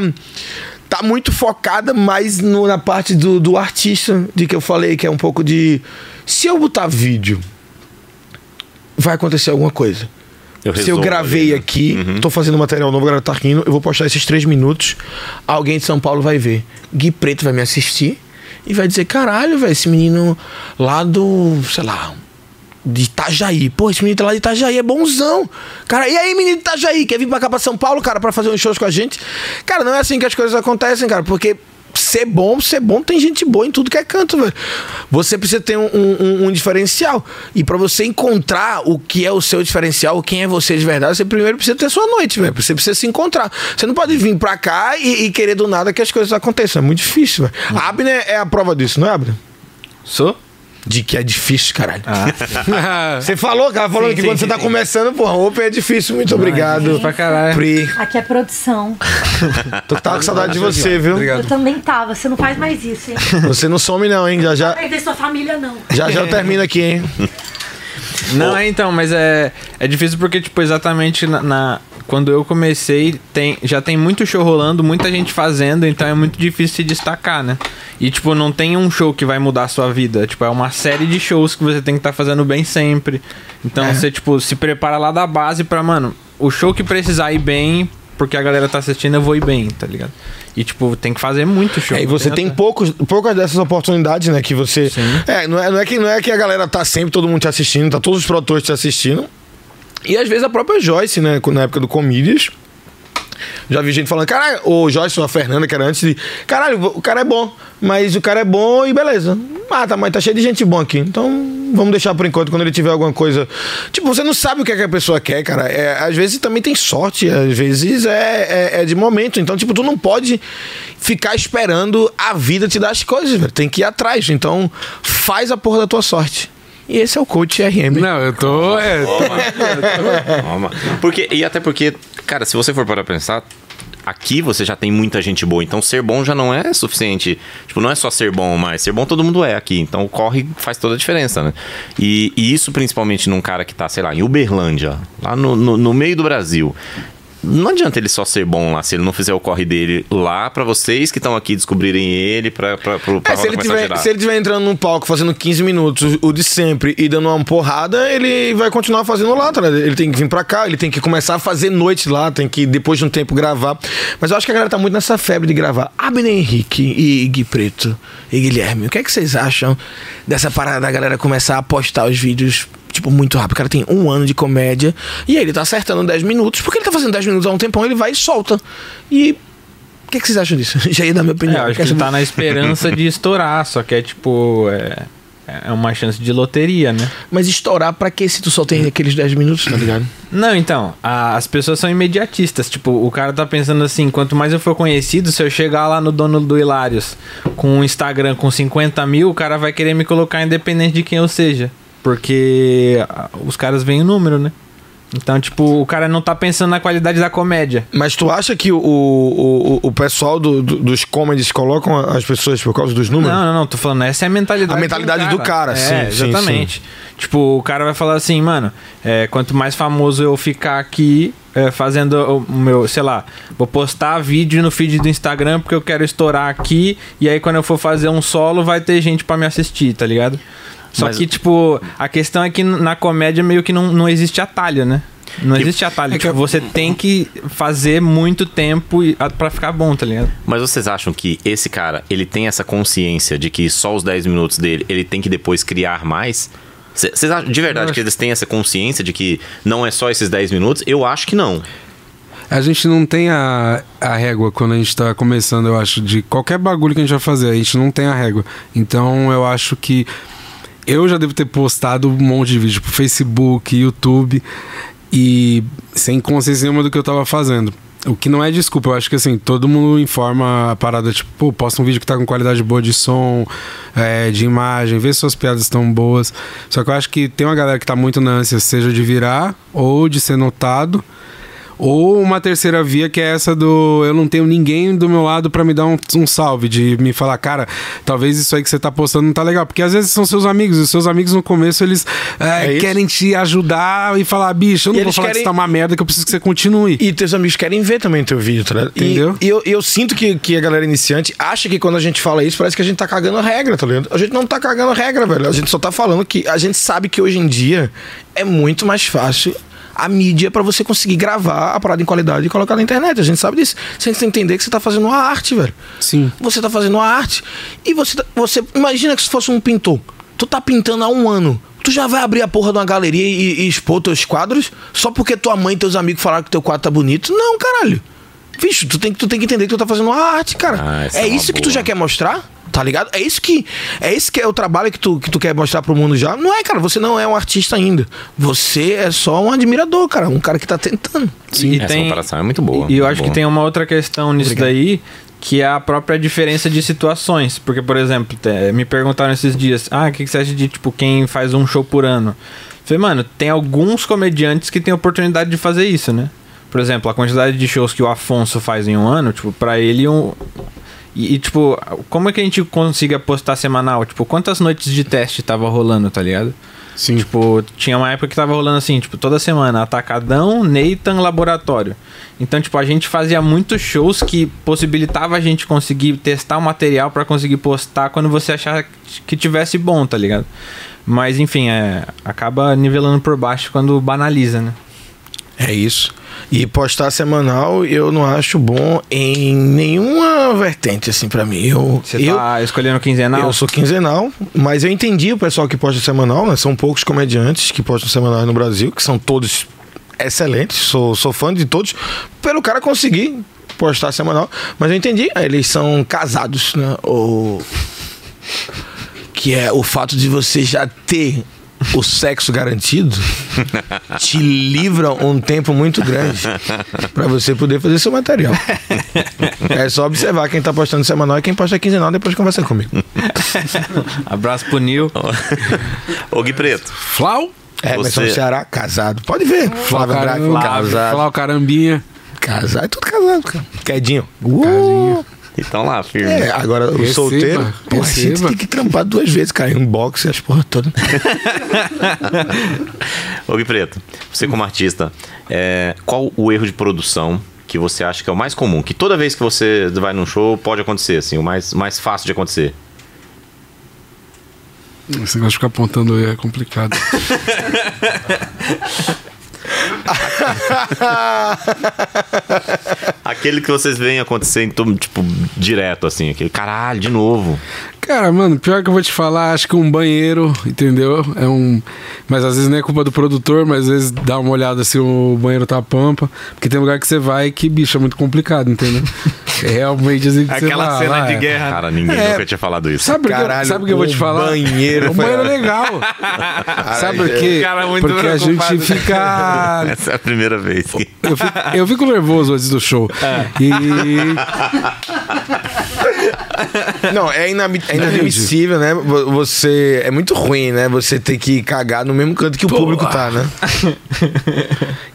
E: tá muito focada mais no- na parte do, do artista, de que eu falei, que é um pouco de. Se eu botar vídeo, vai acontecer alguma coisa.
A: Eu
E: Se eu gravei
A: ali, né?
E: aqui, tô fazendo material novo, a galera tá rindo, eu vou postar esses três minutos, alguém de São Paulo vai ver. Gui Preto vai me assistir e vai dizer, caralho, velho, esse menino lá do, sei lá, Itajaí. Pô, esse menino lá de Itajaí é bonzão. Cara, e aí, menino de Itajaí, quer vir pra cá pra São Paulo, cara, pra fazer uns shows com a gente? Cara, não é assim que as coisas acontecem, cara, porque ser bom, ser bom, tem gente boa em tudo que é canto, velho. Você precisa ter um, um- um diferencial. E pra você encontrar o que é o seu diferencial, quem é você de verdade, você primeiro precisa ter sua noite, velho. Você precisa se encontrar. Você não pode vir pra cá e, e querer do nada que as coisas aconteçam. É muito difícil, velho. A Abner é a prova disso, não é, Abner?
D: Sou?
E: De que é difícil, caralho.
C: Ah,
E: Você falou, cara, falando
D: Sim,
E: que
D: sim,
E: quando
D: sim,
E: você tá começando, porra, Open é difícil. Muito obrigado.
D: difícil pra caralho.
E: Pri,
F: Aqui é produção.
E: tô tava com saudade de você, viu?
F: Eu
C: Obrigado.
F: também tava. Você não faz mais isso, hein?
E: Você não some não, hein? Já
F: Não
E: já,
F: perder sua família, não.
E: já, já eu termino aqui, hein?
D: Não, é então, mas é, é difícil porque, tipo, exatamente na, na- quando eu comecei, tem, já tem muito show rolando, muita gente fazendo, então é muito difícil se destacar, né? E, tipo, não tem um show que vai mudar a sua vida. Tipo, é uma série de shows que você tem que estar fazendo bem sempre. Então você, tipo, se prepara lá da base pra, mano, o show que precisar ir bem, porque a galera tá assistindo, eu vou ir bem, tá ligado? E, tipo, tem que fazer muito show.
E: É, e você
D: não
E: tem poucos, poucas dessas oportunidades, né? Que você.
D: Sim.
E: É, não é, não, é que, não é que a galera tá sempre, todo mundo te assistindo, tá todos os produtores te assistindo. E às vezes a própria Joyce, né? Na época do Comídias. Já vi gente falando, caralho, o Joyce ou a Fernanda, que era antes de. Caralho, o cara é bom, mas o cara é bom e beleza. Ah, tá, mas tá cheio de gente boa aqui. Então vamos deixar por enquanto quando ele tiver alguma coisa. Tipo, você não sabe o que, é que a pessoa quer, cara. É, às vezes também tem sorte, às vezes é, é, é de momento. Então, tipo, tu não pode ficar esperando a vida te dar as coisas, velho. Tem que ir atrás. Então, faz a porra da tua sorte. E esse é o coach RM.
C: Não, eu tô. É,
A: Toma. Porque, e até porque, cara, se você for para pensar, aqui você já tem muita gente boa, então ser bom já não é suficiente. Tipo, não é só ser bom, mas ser bom todo mundo é aqui. Então o corre faz toda a diferença, né? E, e isso principalmente num cara que tá, sei lá, em Uberlândia, lá no, no, no meio do Brasil. Não adianta ele só ser bom lá, se ele não fizer o corre dele lá pra vocês que estão aqui descobrirem ele, pra, pra, pra, pra
E: É, se, ele tiver, se ele tiver entrando num palco fazendo 15 minutos, o de sempre, e dando uma porrada, ele vai continuar fazendo lá, tá ligado? Ele tem que vir pra cá, ele tem que começar a fazer noite lá, tem que, depois de um tempo, gravar. Mas eu acho que a galera tá muito nessa febre de gravar. Abner Henrique e Gui Preto e Guilherme, o que é que vocês acham dessa parada da galera começar a postar os vídeos, tipo, muito rápido? O cara tem um ano de comédia e aí ele tá acertando 10 minutos, porque ele tá fazendo 10 minutos há um tempão, ele vai e solta. E. O que, é que vocês acham disso? Já ia dar minha
D: É,
E: opinião.
D: eu acho que ele tá
E: saber?
D: na esperança de estourar, só que é tipo. É, é uma chance de loteria, né?
E: Mas estourar pra que se tu só tem aqueles 10 minutos, tá ligado?
D: Não, então, a- as pessoas são imediatistas. Tipo, o cara tá pensando assim: quanto mais eu for conhecido, se eu chegar lá no dono do Hilários com um Instagram com 50 mil, o cara vai querer me colocar independente de quem eu seja. Porque os caras veem o número, né? Então, tipo, o cara não tá pensando na qualidade da comédia.
E: Mas tu acha que o, o, o- pessoal do- do- dos comedies colocam as pessoas por causa dos números?
D: Não, não, não, tô falando, essa é a mentalidade
E: A mentalidade do cara,
D: é,
E: sim, sim,
D: exatamente. Tipo, o cara vai falar assim, mano, é, quanto mais famoso eu ficar aqui é, fazendo o o meu, sei lá, vou postar vídeo no feed do Instagram porque eu quero estourar aqui, e aí quando eu for fazer um solo vai ter gente pra me assistir, tá ligado? Só
A: Mas-
D: que, tipo, a questão é que na comédia meio que não, não existe atalho, né? Não existe atalho.
C: é que
D: tipo,
C: eu-
D: você tem que fazer muito tempo a- pra ficar bom, tá ligado?
A: Mas vocês acham que esse cara, ele tem essa consciência de que só os 10 minutos dele, ele tem que depois criar mais? Vocês acham de verdade que eles têm essa consciência de que não é só esses 10 minutos? Eu acho que não.
C: A gente não tem a, a régua quando a gente tá começando, eu acho, de qualquer bagulho que a gente vai fazer. A gente não tem a régua. Então eu acho que eu já devo ter postado um monte de vídeo pro Facebook, YouTube e sem consciência nenhuma do que eu tava fazendo. O que não é desculpa, eu acho que assim, todo mundo informa a parada, tipo, pô, posta um vídeo que tá com qualidade boa de som, é, de imagem, vê se suas piadas estão boas. Só que eu acho que tem uma galera que tá muito na ânsia, seja de virar ou de ser notado. Ou uma terceira via que é essa do eu não tenho ninguém do meu lado pra me dar um, um salve, de me falar, cara, talvez isso aí que você tá postando não tá legal. Porque às vezes são seus amigos, e os seus amigos no começo eles é,
E: É
C: querem te ajudar e falar, bicho, eu não
E: E
C: vou falar que
E: querem-
C: isso tá uma merda, que eu preciso que você continue.
E: E teus amigos querem ver também teu vídeo, tá ligado?
C: Entendeu?
E: E eu, eu sinto que, que a galera iniciante acha que quando a gente fala isso, parece que a gente tá cagando a regra, tá ligado? A gente não tá cagando a regra, velho. A gente só tá falando que a gente sabe que hoje em dia é muito mais fácil a mídia pra você conseguir gravar a parada em qualidade e colocar na internet. A gente sabe disso. Você tem que entender que você tá fazendo uma arte, velho.
C: Sim.
E: Você tá fazendo uma arte e você, tá- você imagina que se fosse um pintor. Tu tá pintando há um ano. Tu já vai abrir a porra de uma galeria e, e expor teus quadros só porque tua mãe e teus amigos falaram que teu quadro tá bonito? Não, caralho. Bicho, tu tem, que- tu tem que entender que tu tá fazendo uma arte, cara.
A: Ah,
E: é
A: é
E: isso que tu
A: boa.
E: já quer mostrar? Tá ligado? É isso que é isso que é o trabalho que tu, que tu quer mostrar pro mundo já. Não é, cara, você não é um artista ainda. Você é só um admirador, cara, um cara que tá tentando.
D: E
A: Essa comparação é muito boa.
D: E eu acho que
A: boa.
D: tem uma outra questão nisso daí, que é a própria diferença de situações. Porque, por exemplo, te- me perguntaram esses dias, ah, o que, que você acha de, tipo, quem faz um show por ano? Falei, mano, tem alguns comediantes que têm oportunidade de fazer isso, né? Por exemplo, a quantidade de shows que o Afonso faz em um ano, tipo, pra ele um... E, e, tipo, como é que a gente consiga postar semanal? Tipo, quantas noites de teste tava rolando, tá ligado?
C: Sim.
D: Tipo, tinha uma época que tava rolando assim, tipo, toda semana, Atacadão, Nathan, Laboratório. Então, tipo, a gente fazia muitos shows que possibilitava a gente conseguir testar o material pra conseguir postar quando você achar que tivesse bom, tá ligado? Mas, enfim, é, acaba nivelando por baixo quando banaliza, né?
E: É isso. E postar semanal eu não acho bom em nenhuma vertente, assim, pra mim. Eu,
D: Você
E: eu,
D: tá escolhendo quinzenal?
E: eu sou quinzenal, mas eu entendi o pessoal que posta semanal, né? São poucos comediantes que postam semanal no Brasil, que são todos excelentes. Sou, sou fã de todos, pelo cara conseguir postar semanal. Mas eu entendi, eles são casados, né? O... Que é o fato de você já ter o sexo garantido te livra um tempo muito grande pra você poder fazer seu material. É só observar quem tá postando semanal e quem posta quinzenal depois conversa comigo.
D: Abraço pro Nil.
A: Ô, Gui Preto,
C: Flau?
E: É, mas
A: Você-
E: Ceará, casado. Pode ver. Flávio Andrade,
C: Caramba,
E: casado.
C: Flau Carambinha.
E: Casado, é tudo casado, cara. Quedinho.
C: Casinha.
A: então lá, firme.
E: É, agora o
C: Receba,
E: solteiro. Pô, a gente tem que trampar duas vezes, cara. Em um boxe e as porra toda.
A: Ô, Gui Preto, você como artista, é, qual o erro de produção que você acha que é o mais comum? Que toda vez que você vai num show pode acontecer, assim, o mais, mais fácil de acontecer?
C: Esse negócio de ficar apontando aí é complicado.
A: Aquele que vocês veem acontecer, então, tipo, direto, assim, aquele caralho, de novo.
C: Cara, mano, pior que eu vou te falar, acho que um banheiro, entendeu? É um. Mas às vezes não é culpa do produtor, mas às vezes dá uma olhada se o banheiro tá pampa. Porque tem lugar que você vai que, bicho, é muito complicado, entendeu? É realmente assim que você
D: Aquela cena
C: lá,
D: de
C: é.
D: guerra.
A: Cara, ninguém
C: É.
A: nunca tinha falado isso.
C: Sabe por que, sabe o que eu vou te falar?
E: banheiro
C: Um
E: foi-
C: banheiro legal. sabe por quê?
D: Cara, muito
C: Porque a gente fica.
A: Essa é a primeira vez.
C: Eu fico, eu fico nervoso antes do show. E.
E: Não, é, inami- é inadmissível, né? Vo- Você. É muito ruim, né? Você ter que cagar no mesmo canto que o público tá, né?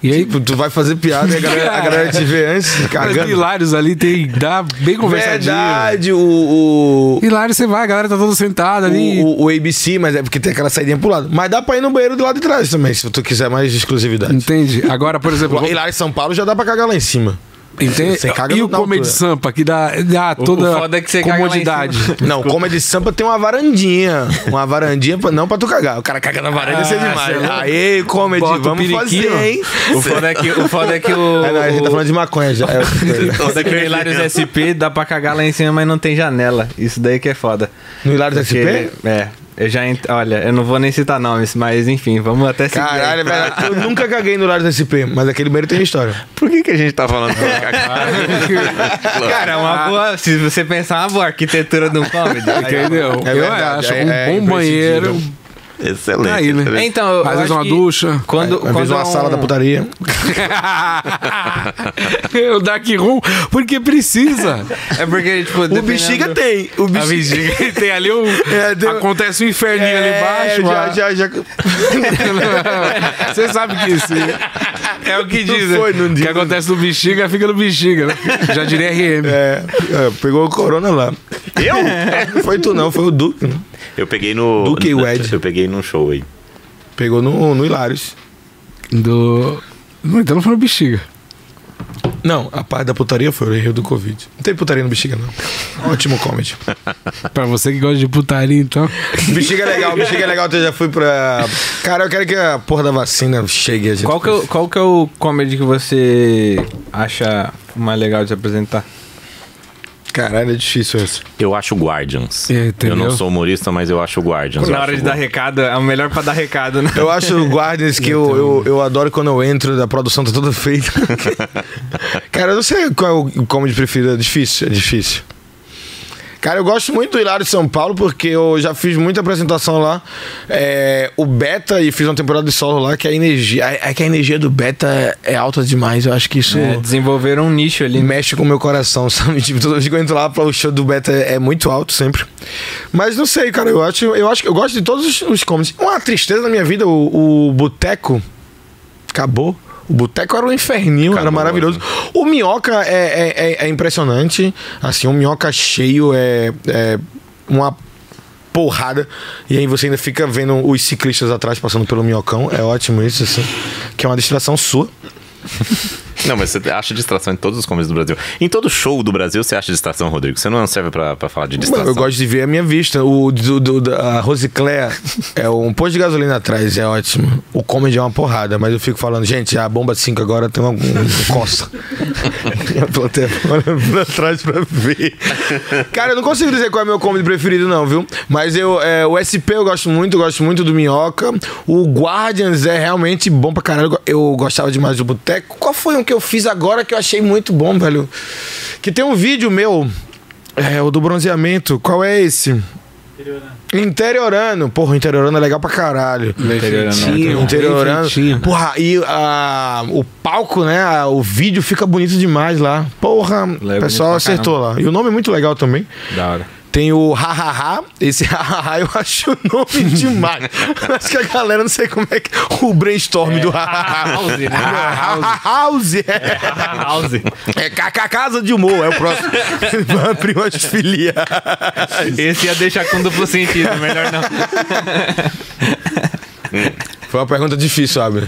C: E aí,
E: Tipo, tu vai fazer piada e a galera, a galera te vê antes
C: Mas
E: cagando.
C: Hilários ali tem. Dá bem conversadinho.
E: Verdade, o, o,
C: Hilário, você vai, a galera tá toda sentada ali.
E: o, o ABC, mas é porque tem aquela saidinha pro lado. Mas dá pra ir no banheiro do lado de trás também, se tu quiser mais exclusividade.
C: Entende? Agora, por exemplo.
E: Em São Paulo já dá pra cagar lá em cima.
C: Entende?
E: Você caga
C: E
E: no-
C: o Comedy
E: altura.
C: Sampa, que dá, dá toda
D: o foda é que você caga lá em
C: comodidade.
D: cima.
E: Não, comedy sampa tem uma varandinha. Uma varandinha pra, não pra tu cagar. O cara caga na varanda, isso é
C: Ah,
E: demais. Aê, comedy,
C: Bota
E: vamos fazer, hein?
D: O foda é que o, foda é que o,
E: Ah, não, a gente tá falando de maconha já. É,
D: o foda é que o Hilários SP dá pra cagar lá em cima, mas não tem janela. Isso daí que é foda.
E: no Hilário da
D: Porque,
E: SP?
D: é, eu já. ent- Olha, eu não vou nem citar nomes, mas enfim, vamos até seguir. aí.
E: Caralho, velho. Eu nunca caguei no Hilário da SP, mas aquele banheiro tem história.
A: Por que, que a gente tá falando?
D: Cara, é uma boa. Se você pensar uma boa arquitetura do comedy. aí, ó.
C: Entendeu?
E: É
C: eu
E: verdade,
C: acho
E: é-
C: um
E: é
C: bom banheiro.
A: Excelente.
C: Aí, né?
D: Então,
C: Às vezes uma ducha.
D: Quando,
E: Às vezes
D: quando
E: uma
D: é um-
E: sala da putaria.
C: o Dark Room, porque precisa.
D: É porque, tipo,
E: O bexiga tem. O
C: A
E: bexiga...
C: bexiga tem ali um.
E: É, deu-
C: Acontece um inferninho
E: É,
C: ali embaixo.
E: já, já, já.
C: Você sabe que isso é o que diz, né?
E: foi, não
C: O que
E: diz.
C: acontece no bexiga, fica no bexiga, né? Já diria RM.
E: É, é, pegou o corona lá.
A: Eu?
E: Não foi tu não, foi o Duque.
A: Eu peguei no.
E: Duque e Wed.
A: Eu peguei num show aí.
E: Pegou no, no Hilários.
C: Do. Não, então não foi no bexiga.
E: Não, a parte da putaria foi o erro do Covid. Não tem putaria no bexiga, não. Ótimo comedy.
C: Pra você que gosta de putaria, então.
E: Bexiga é legal, bexiga é legal. Eu já fui pra. Cara, eu quero que a porra da vacina chegue a gente.
D: Qual que, é, o- qual que é o comedy que você acha mais legal de se apresentar?
E: Caralho, é difícil essa.
A: Eu acho Guardians.
C: É, entendeu?
A: eu não sou humorista, mas eu acho Guardians.
D: Na hora de dar recado, é o melhor pra dar recado, né?
E: Eu acho o Guardians que eu, eu, eu adoro quando eu entro, a produção tá toda feita. Cara, eu não sei qual é o comedy preferido. É difícil, é difícil. Cara, eu gosto muito do Hilário de São Paulo porque eu já fiz muita apresentação lá. É, o Beta e fiz uma temporada de solo lá que a energia, é que a energia do Beta é, é alta demais. Eu acho que isso
D: É, desenvolveram um nicho ali.
E: mexe com o meu coração, sabe? Tipo, toda vez que eu entro lá para o show do Beta é, é muito alto sempre. Mas não sei, cara, eu acho, eu acho que eu gosto de todos os, os comedies. Uma tristeza na minha vida, o, o Boteco acabou. O Boteco era um inferninho, era
A: Acabou,
E: maravilhoso. O Minhoca é, é, é- é impressionante. Assim, o Minhoca cheio é, é uma porrada. E aí você ainda fica vendo os ciclistas atrás passando pelo Minhocão. É ótimo isso, assim. Que é uma distração sua.
A: Não, mas você acha distração em todos os comedies do Brasil. Em todo show do Brasil você acha distração, Rodrigo. Você não serve pra, pra falar de distração.
E: Eu gosto de ver a minha vista. O do, do- da Rosicléa é um posto de gasolina atrás, é ótimo. O comedy é uma porrada, mas eu fico falando, gente, a bomba 5 agora tem uma, um coça. A plateia olha pra trás pra ver. Cara, eu não consigo dizer qual é o meu comedy preferido, não, viu? Mas eu, é, o SP eu gosto muito, eu gosto muito do Minhoca. O Guardians é realmente bom pra caralho. Eu gostava demais do Boteco. Qual foi um que eu fiz agora que eu achei muito bom, velho? Que tem um vídeo meu, é, o do bronzeamento. Qual é esse? Interiorano. Porra, o interiorano é legal pra caralho. Interiorano.
C: bem feitinho.
E: Porra, e a, o palco, né? a- o vídeo fica bonito demais lá. Porra, o
D: bonito
E: pessoal acertou lá. E o nome é muito legal também.
D: Da hora.
E: Tem o hahaha. Esse hahaha eu acho o nome demais. acho que a galera não sei como é que. O brainstorm do hahaha.
D: House, né?
E: House. é.
D: House.
E: É Kaká Casa de Humor, é o próximo. Prima de filia.
D: Esse ia deixar com duplo sentido, melhor não.
E: Foi uma pergunta difícil, sabe?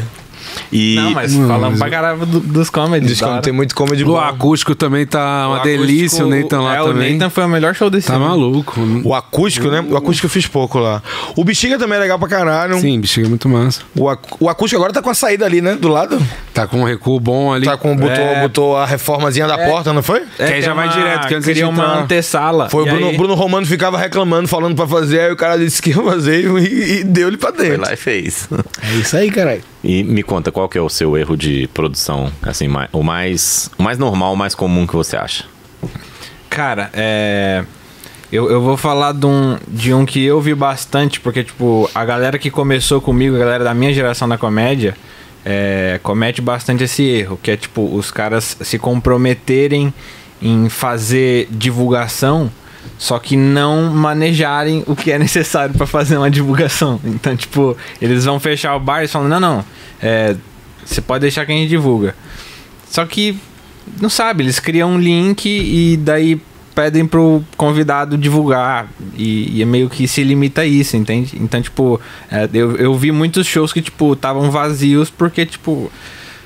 A: E
D: Não, mas
C: mas-
D: pra caralho do- dos comedies.
E: Diz que tem muito comedy
C: O acústico também tá uma
D: O
C: delícia, o Nathan lá
D: é,
C: também.
D: O Nathan foi o melhor show desse
C: Tá
D: ano.
C: maluco.
E: O acústico, né? O acústico eu fiz pouco lá. O bexiga também é legal pra caralho.
C: Sim, bexiga é muito massa.
E: O, ac- o acústico agora tá com a saída ali, né? Do lado.
C: Tá com um recuo bom ali.
E: Tá com, botou,
D: É.
E: botou a reformazinha da porta, não foi?
C: Que aí
D: tem
C: já vai direto, que antes
D: queria uma
C: entrar-
D: antessala.
E: Foi o Bruno,
D: aí-
E: Bruno Romano ficava reclamando, falando pra fazer, aí o cara disse que ia fazer e, e deu-lhe pra
A: foi
E: dentro.
A: lá e fez.
E: É isso aí, caralho.
A: E me conta, qual que é o seu erro de produção? Assim, o mais, o mais normal, o mais comum que você acha?
D: Cara, é. Eu, eu vou falar de um, de um que eu vi bastante, porque, tipo, a galera que começou comigo, a galera da minha geração da comédia, é, comete bastante esse erro, que é, tipo, os caras se comprometerem em fazer divulgação, só que não manejarem o que é necessário pra fazer uma divulgação. Então, tipo, eles vão fechar o bar e falam, não, não, é, você pode deixar que a gente divulga. Só que não sabe, eles criam um link e daí pedem pro convidado divulgar. E, e é meio que se limita a isso, entende? Então, tipo, é, eu, eu vi muitos shows que, tipo, estavam vazios porque, tipo.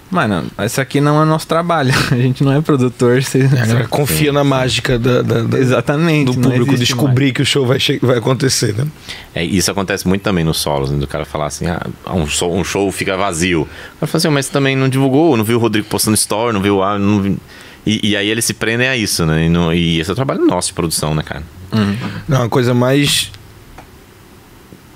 D: Mano, isso aqui não é nosso trabalho. A gente não é produtor. Você,
E: A galera confia na mágica da, da- da-
D: Exatamente.
E: do público descobrir que o show vai, vai acontecer, né?
A: É, isso acontece muito também nos solos, né, do cara falar assim, ah, um show, um show fica vazio. Eu falo assim, mas você também não divulgou, não viu o Rodrigo postando story, não viu a... Não vi... e, e aí eles se prendem a isso, né? E, não- e esse é o trabalho nosso de produção, né, cara?
E: Não, a coisa mais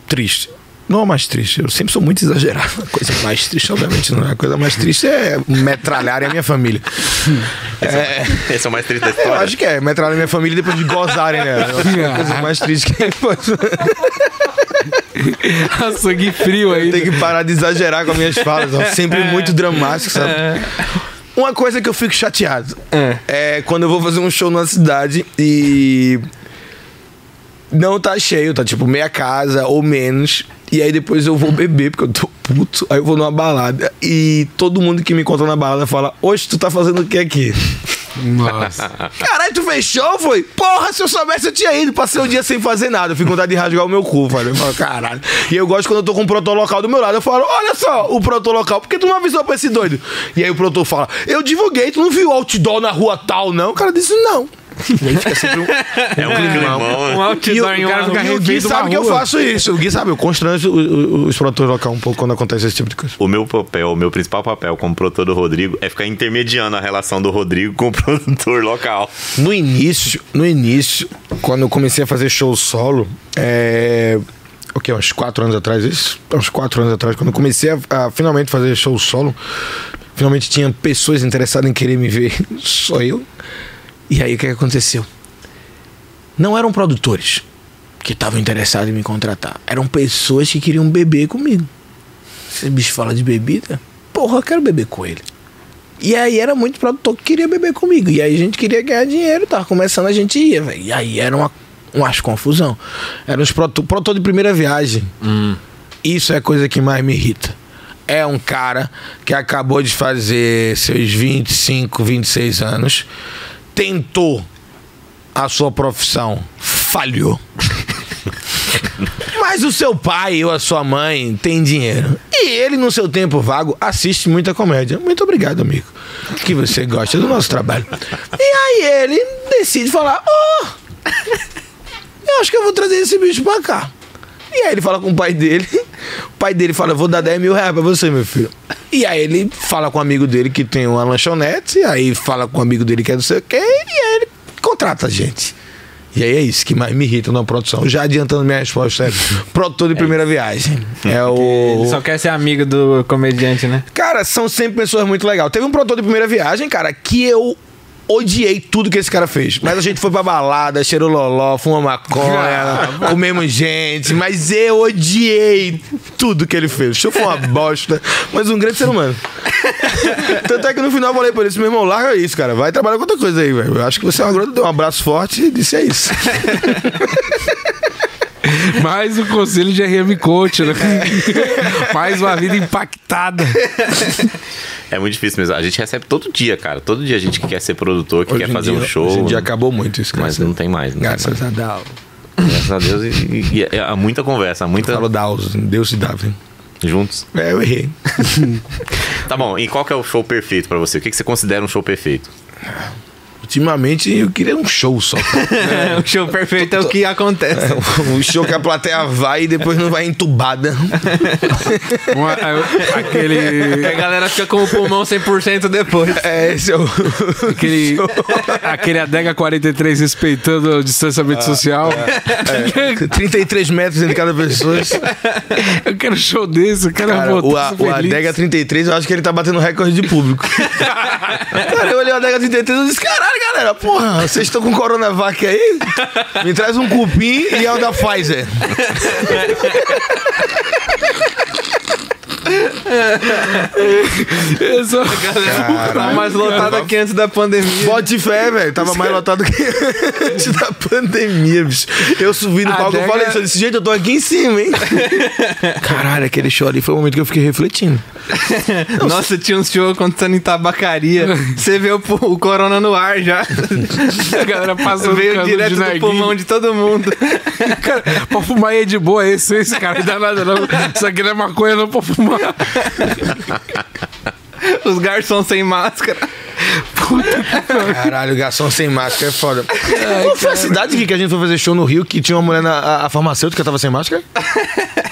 E: triste. Não a mais triste, eu sempre sou muito exagerado. A coisa mais triste, obviamente, não é. A coisa mais triste é metralhar a minha família. É,
A: Esse é o mais triste da
E: eu
A: história.
E: acho que é, metralhar a minha família depois de gozarem. Eu que é a coisa mais triste que
C: Sangue frio aí.
E: Tem que parar de exagerar com as minhas falas, ó. sempre muito dramático, sabe? Uma coisa que eu fico chateado é. quando eu vou fazer um show numa cidade e não tá cheio, tá tipo meia casa ou menos. E aí depois eu vou beber, porque eu tô puto. Aí eu vou numa balada e todo mundo que me encontra na balada fala: Hoje tu tá fazendo o que aqui?
C: Nossa.
E: Caralho, tu fechou, foi? Porra, se eu soubesse eu tinha ido. Passei o dia sem fazer nada. Eu fico com vontade de rasgar o meu cu, velho. Eu falo, caralho. E eu gosto quando eu tô com o protolocal do meu lado. Eu falo, olha só, o protolocal, por que tu não avisou pra esse doido? E aí o proto fala, eu divulguei, tu não viu o outdoor na rua tal, não? O cara disse, não. E aí fica sempre um,
A: É um climão.
D: Um
E: e o,
D: outdoor
E: cara fica
D: rua.
E: e o Gui sabe que eu faço isso. O Gui sabe, eu constranjo o- o- os produtores locais um pouco quando acontece esse tipo de coisa.
A: O meu papel, o meu principal papel como produtor do Rodrigo é ficar intermediando a relação do Rodrigo com o produtor local.
E: No início, no início, quando eu comecei a fazer show solo, é. O que? Uns quatro anos atrás, isso? Uns quatro anos atrás, quando eu comecei a, a finalmente fazer show solo, finalmente tinha pessoas interessadas em querer me ver, só eu. E aí o que, que aconteceu? não eram produtores que estavam interessados em me contratar. Eram pessoas que queriam beber comigo. Esse bicho fala de bebida? Porra, eu quero beber com ele. E aí era muito produtor que queria beber comigo. E aí a gente queria ganhar dinheiro, tava começando, a gente ia, velho. E aí era uma, uma confusão. Eram os produtores produtor de primeira viagem. Isso é a coisa que mais me irrita. É um cara que acabou de fazer seus 25, 26 anos, tentou a sua profissão, falhou. Mas o seu pai ou a sua mãe tem dinheiro. E ele, no seu tempo vago, assiste muita comédia. Muito obrigado, amigo. Que você gosta do nosso trabalho. E aí ele decide falar: Ó, eu acho que eu vou trazer esse bicho pra cá. E aí ele fala com o pai dele. O pai dele fala: Vou dar 10 mil reais pra você, meu filho. E aí ele fala com um amigo dele que tem uma lanchonete. E aí fala com um amigo dele que é não sei o quê. E aí ele contrata a gente. E aí é isso que mais me irrita na produção. Já adiantando minha resposta, é produtor de primeira viagem. É o.
D: Ele só quer ser amigo do comediante, né?
E: Cara, são sempre pessoas muito legais. Teve um produtor de primeira viagem, cara, que eu odiei tudo que esse cara fez. Mas a gente foi pra balada, cheirou loló, fumou maconha, comemos gente. Mas eu odiei tudo que ele fez. O show foi uma bosta, mas um grande ser humano. Tanto é que no final eu falei pra ele, meu irmão, larga isso, cara. Vai trabalhar com outra coisa aí, velho. Eu acho que você é uma grande, deu um abraço forte e disse é isso.
C: Mais um conselho de RM Coach, né? Mais uma vida impactada.
A: É muito difícil mesmo. A gente recebe todo dia, cara. Todo dia a gente que quer ser produtor, que
E: Hoje
A: quer
E: em
A: fazer
E: dia-
A: um show.
E: Hoje em dia acabou muito isso, cara.
A: Mas não tem mais. Não
E: Graças
A: tem
E: a Deus.
A: mais. Graças a Deus. E, e- e há muita conversa, há muita.
E: Falo Deus, Deus se dá, velho.
A: Juntos.
E: É, eu errei.
A: Tá bom. E qual que é o show perfeito pra você? O que, que você considera um show perfeito?
E: Ultimamente eu queria um show só.
D: o show perfeito é o que acontece.
E: um show que a plateia vai e depois não vai entubada.
C: Uma- a-
D: Que
C: aquele.
D: a galera fica com o pulmão 100% depois.
E: É, esse é o.
C: Aquele, aquele adega 43 respeitando o distanciamento social.
E: 33 metros entre cada pessoa.
C: Eu quero show desse, eu quero
E: Cara, o, a, o. Adega 33, eu acho que ele tá batendo recorde de público. Cara, eu olhei o Adega 33 e disse: caralho, galera, porra, vocês estão com Coronavac aí? Me traz um cupim e é o da Pfizer.
C: Eu sou-
D: Tá mais lotada que antes da pandemia.
E: Bote fé, velho. Tava mais lotado que antes da pandemia, bicho. Eu subi no palco e falei isso. Desse jeito eu tô aqui em cima, hein? Caralho, aquele show ali foi o momento que eu fiquei refletindo.
D: Nossa, tinha um show acontecendo em tabacaria. Você vê o, o corona no ar já.
C: A galera passando
D: Veio direto do pulmão de todo mundo.
C: Cara, pra fumar aí é de boa, esse, esse cara, não dá nada não. Isso aqui não é maconha não pra fumar.
D: Os garçons sem máscara.
E: Caralho, garçom sem máscara é foda. Qual foi a cidade que a gente foi fazer show no Rio que tinha uma mulher na a, a farmacêutica tava sem máscara?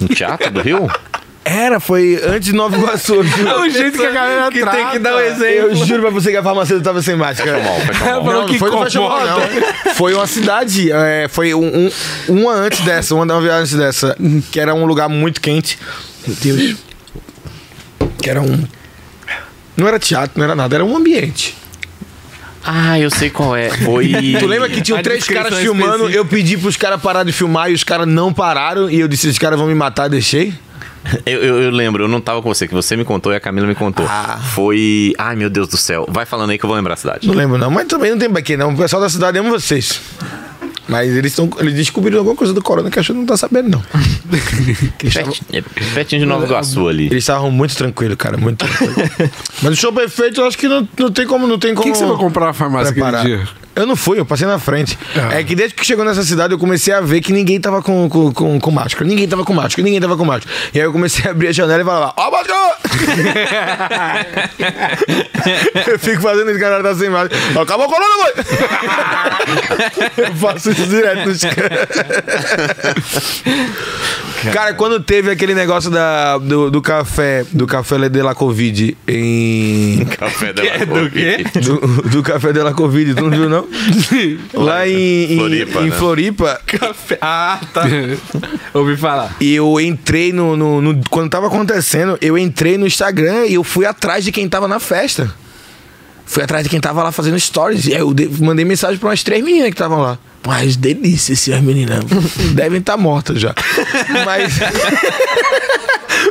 A: No Teatro do Rio?
E: Era, foi antes de Nova Iguaçu. eu juro.
C: o jeito que a galera
D: Que
C: trata.
D: tem que dar o exemplo.
E: Eu juro pra você que a farmacêutica tava sem máscara.
A: Mal,
C: É,
A: mal.
C: falou
E: Não,
C: que
E: não foi no festival,
C: incomoda.
E: não. Foi uma cidade, é, foi um, um- uma antes dessa, uma uma viagem antes dessa, que era um lugar muito quente. Meu Deus. Que era um. Não era teatro, não era nada, era um ambiente.
A: Ah, eu sei qual é. Foi.
E: Tu lembra que tinham três caras filmando?
D: específica.
E: Eu pedi pros caras parar de filmar e os caras não pararam. E eu disse: esses caras vão me matar, deixei.
A: Eu, eu- eu lembro, eu não tava com você, que você me contou e a Camila me contou.
E: Ah.
A: Foi. Ai, meu Deus do céu. Vai falando aí que eu vou lembrar a cidade.
E: Não lembro, não. Mas também não tem pra quê, não. O pessoal da cidade ama vocês. Mas eles, tão, eles descobriram alguma coisa do corona que a gente não tá sabendo, não.
A: Pertinho, de Nova Iguaçu ali.
E: Eles estavam muito tranquilos, cara, muito tranquilo. Mas o show perfeito, eu acho que não, não tem como, não tem
C: O
E: como.
C: que, que você vai comprar na farmácia
E: preparar.
C: aquele dia?
E: Eu não fui, eu passei na frente.
C: Ah.
E: É que desde que chegou nessa cidade eu comecei a ver que ninguém tava com, com, com, com máscara. Ninguém tava com máscara, ninguém tava com máscara. E aí eu comecei a abrir a janela e falar: Ó, máscara! eu fico fazendo isso, cara tá sem máscara. Ó, Acabou o corona, mãe! eu faço isso direto nos caras. Cara, quando teve aquele negócio da, do, do café, do café de la Covid em.
A: Café da
D: É do quê?
E: Do, do café de la Covid, tu não viu, não? Lá em, em
A: Floripa,
E: em
A: né?
E: Floripa,
D: Ah, tá. Ouvi falar.
E: e eu entrei no, no- no- Quando tava acontecendo, eu entrei no Instagram e eu fui atrás de quem tava na festa. Fui atrás de quem tava lá fazendo stories. E aí eu de- mandei mensagem pra umas três meninas que estavam lá. Mas delícia essas meninas. Devem estar mortas já. Mas.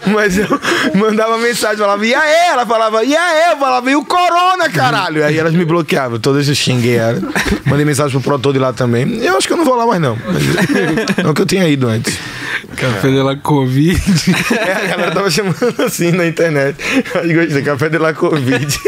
E: Mas eu mandava mensagem, falava, e aí? Ela falava, e aí? Eu falava, e o Corona, caralho? Aí elas me bloqueavam, todas eu xinguei ela. Mandei mensagem pro produtor de lá também. Eu acho que eu não vou lá mais, não. Mas, não que eu tinha ido antes.
C: Café de la Covid.
E: É, a galera tava chamando assim na internet. Aí gostei, café de la Covid.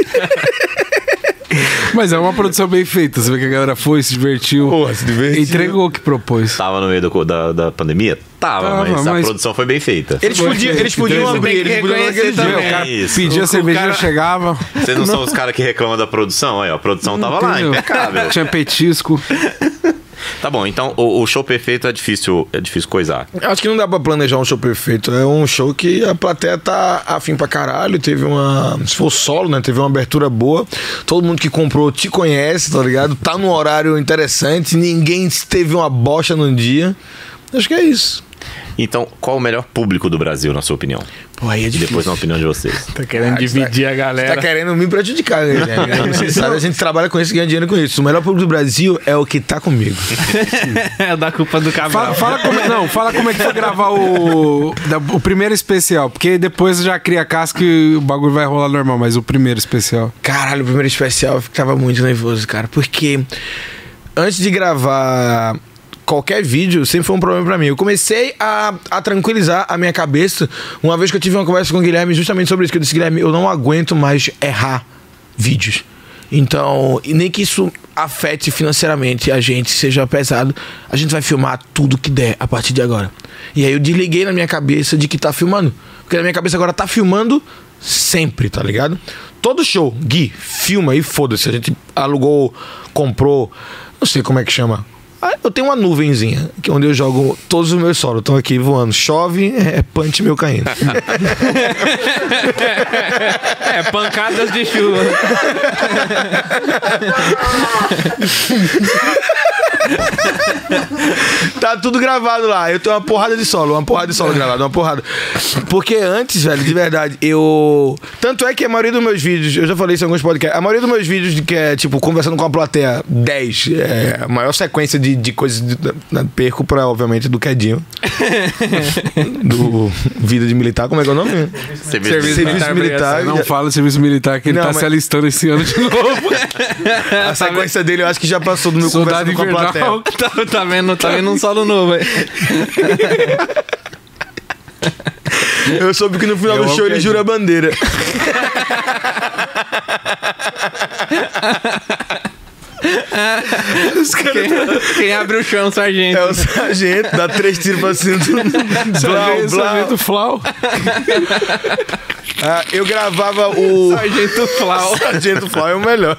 C: Mas é uma produção bem feita. Você vê que a galera foi, se divertiu.
E: Porra, se divertiu.
C: Entregou o que propôs.
A: Tava no meio do da, da pandemia? Tava,
C: Tava,
A: mas, a
C: mas-
A: produção foi bem feita.
E: Eles podiam, eles podiam abrir, eles podiam naquele dia.
C: O cara
A: isso.
C: pedia cerveja,
D: cara-
C: chegava.
A: Vocês não são os caras que reclamam da produção? Aí, ó, a produção tava lá,
C: Entendeu?
A: impecável.
C: Tinha petisco.
A: Tá bom, então o, o show perfeito é difícil, é difícil coisar.
E: Acho que não dá pra planejar um show perfeito. É um show que a plateia tá afim pra caralho. Teve uma. Se for solo, né? Teve uma abertura boa. Todo mundo que comprou te conhece, tá ligado? Tá num horário interessante. Ninguém teve uma bocha num dia. Acho que é isso.
A: Então, qual o melhor público do Brasil, na sua opinião?
E: Pô, aí é
A: E
E: difícil.
A: depois na opinião de vocês.
D: Tá querendo
E: Ah,
D: dividir a
E: Você
D: galera.
E: tá querendo me prejudicar, né? Você sabe, a gente trabalha com isso e ganha dinheiro com isso. O melhor público do Brasil é o que tá comigo.
D: É da culpa do
C: Fala,
D: Cabral.
C: fala como, não, fala como é que foi gravar o, o primeiro especial. Porque depois já cria casca e o bagulho vai rolar normal. Mas o primeiro especial.
E: Caralho, o primeiro especial eu ficava muito nervoso, cara. Porque antes de gravar qualquer vídeo, sempre foi um problema pra mim. Eu comecei a, a tranquilizar a minha cabeça uma vez que eu tive uma conversa com o Guilherme justamente sobre isso. Que eu disse, Guilherme, eu não aguento mais errar vídeos. Então, e nem que isso afete financeiramente a gente, seja pesado, a gente vai filmar tudo que der a partir de agora. E aí eu desliguei na minha cabeça de que tá filmando. Porque na minha cabeça agora tá filmando sempre, tá ligado? Todo show, Gui, filma e foda-se. A gente alugou, comprou, não sei como é que chama. Ah, Eu tenho uma nuvenzinha, que é onde eu jogo todos os meus solos. Estão aqui voando. Chove, é punch meu caindo.
D: É, pancadas de chuva.
E: Tá tudo gravado lá. Eu tenho uma porrada de solo, uma porrada de solo gravado, uma porrada. Porque antes, velho, de verdade, eu. Tanto é que a maioria dos meus vídeos, eu já falei isso em alguns podcasts, a maioria dos meus vídeos de que é, tipo, conversando com a plateia 10, é a maior sequência de, de coisas de, da- perco pra, obviamente, do Quedinho. do Vida de Militar, como é que é o nome?
A: Vê
D: Serviço
E: Serviço
D: militar,
E: militar.
C: Não fala serviço militar que ele
E: Não,
C: tá
E: mas-
C: se alistando esse ano de novo.
E: A sequência dele eu acho que já passou do meu
C: Soldado
E: conversando com a plateia.
C: Invernal.
D: tá, tá vendo, tá vendo um solo novo aí.
E: Eu soube que no final
C: Eu
E: do show ele
C: Quedinho.
E: jura a bandeira.
D: Quem, quem abre o chão, sargento.
E: É o sargento, dá três tiros pra cima. Blau,
C: Sargento,
E: blau.
C: sargento Flau.
E: Ah, eu gravava o.
D: Sargento Flau.
E: Sargento Flau é o melhor.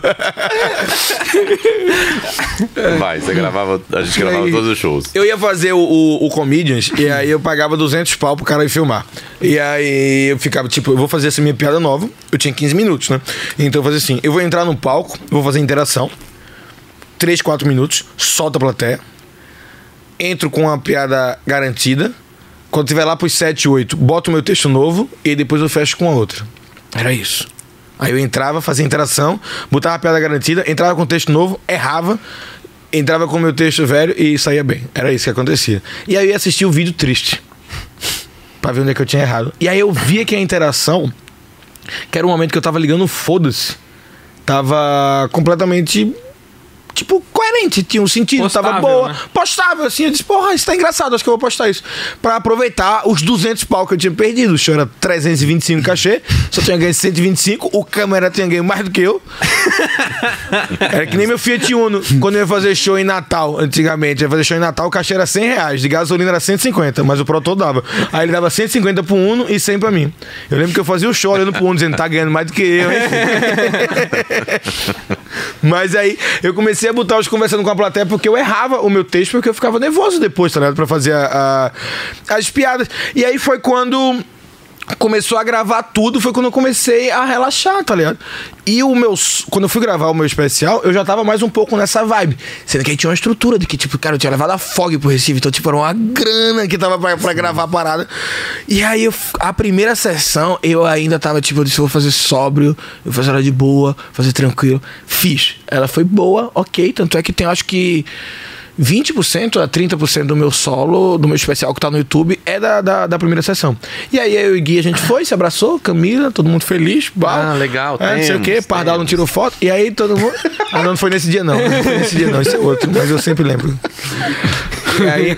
A: Vai, você gravava, a gente gravava todos os shows.
E: Eu ia fazer o, o, o Comedians e aí eu pagava 200 pau pro cara ir filmar. E aí eu ficava, tipo, eu vou fazer essa minha piada nova. Eu tinha 15 minutos, né? Então eu fazia assim: eu vou entrar no palco, vou fazer interação. 3, 4 minutos, solta a plateia. Entro com uma piada garantida. Quando tiver lá pros 7, 8, boto o meu texto novo e depois eu fecho com a outra. Era isso. Aí eu entrava, fazia interação, botava a piada garantida, entrava com o texto novo, errava, entrava com o meu texto velho e saía bem. Era isso que acontecia. E aí eu ia assistir o vídeo triste. pra ver onde é que eu tinha errado. E aí eu via que a interação, que era um momento que eu tava ligando foda-se, tava completamente. Tipo, coerente, tinha um sentido, tava
D: Postável,
E: boa.
D: né?
E: Postável, assim, eu disse, porra, isso tá engraçado, acho que eu vou postar isso. Pra aproveitar os 200 pau que eu tinha perdido. O show era 325 cachê, só tinha ganho 125, o câmera tinha ganho mais do que eu. Era que nem meu Fiat Uno, quando eu ia fazer show em Natal, antigamente. Eu ia fazer show em Natal, o cachê era 100 reais, de gasolina era 150, mas o Proto dava. Aí ele dava 150 pro Uno e 100 pra mim. Eu lembro que eu fazia o show olhando pro Uno, dizendo, tá ganhando mais do que eu, hein? Mas aí eu comecei a botar os conversando com a plateia porque eu errava o meu texto, porque eu ficava nervoso depois, tá ligado? Pra fazer a- a- as piadas. E aí foi quando começou a gravar tudo, foi quando eu comecei a relaxar, tá ligado? E o meu. Quando eu fui gravar o meu especial, eu já tava mais um pouco nessa vibe. Sendo que aí tinha uma estrutura de que, tipo, cara, eu tinha levado a Fog pro Recife, então, tipo, era uma grana que tava pra, pra gravar a parada. E aí, eu, a primeira sessão, eu ainda tava, tipo, eu disse, eu vou fazer sóbrio, eu vou fazer ela de boa, fazer tranquilo. Fiz. Ela foi boa, ok. Tanto é que tem, acho que. 20% a 30% do meu solo, do meu especial que tá no YouTube, é da, da, da primeira sessão. E aí eu e o Gui, a gente foi, se abraçou, Camila, todo mundo feliz.
A: Ah, legal,
E: É, não sei o quê, Pardal não tirou foto. E aí todo mundo. Ah, não, não foi nesse dia, não. Não foi nesse dia, não. Esse é outro, mas eu sempre lembro. E aí,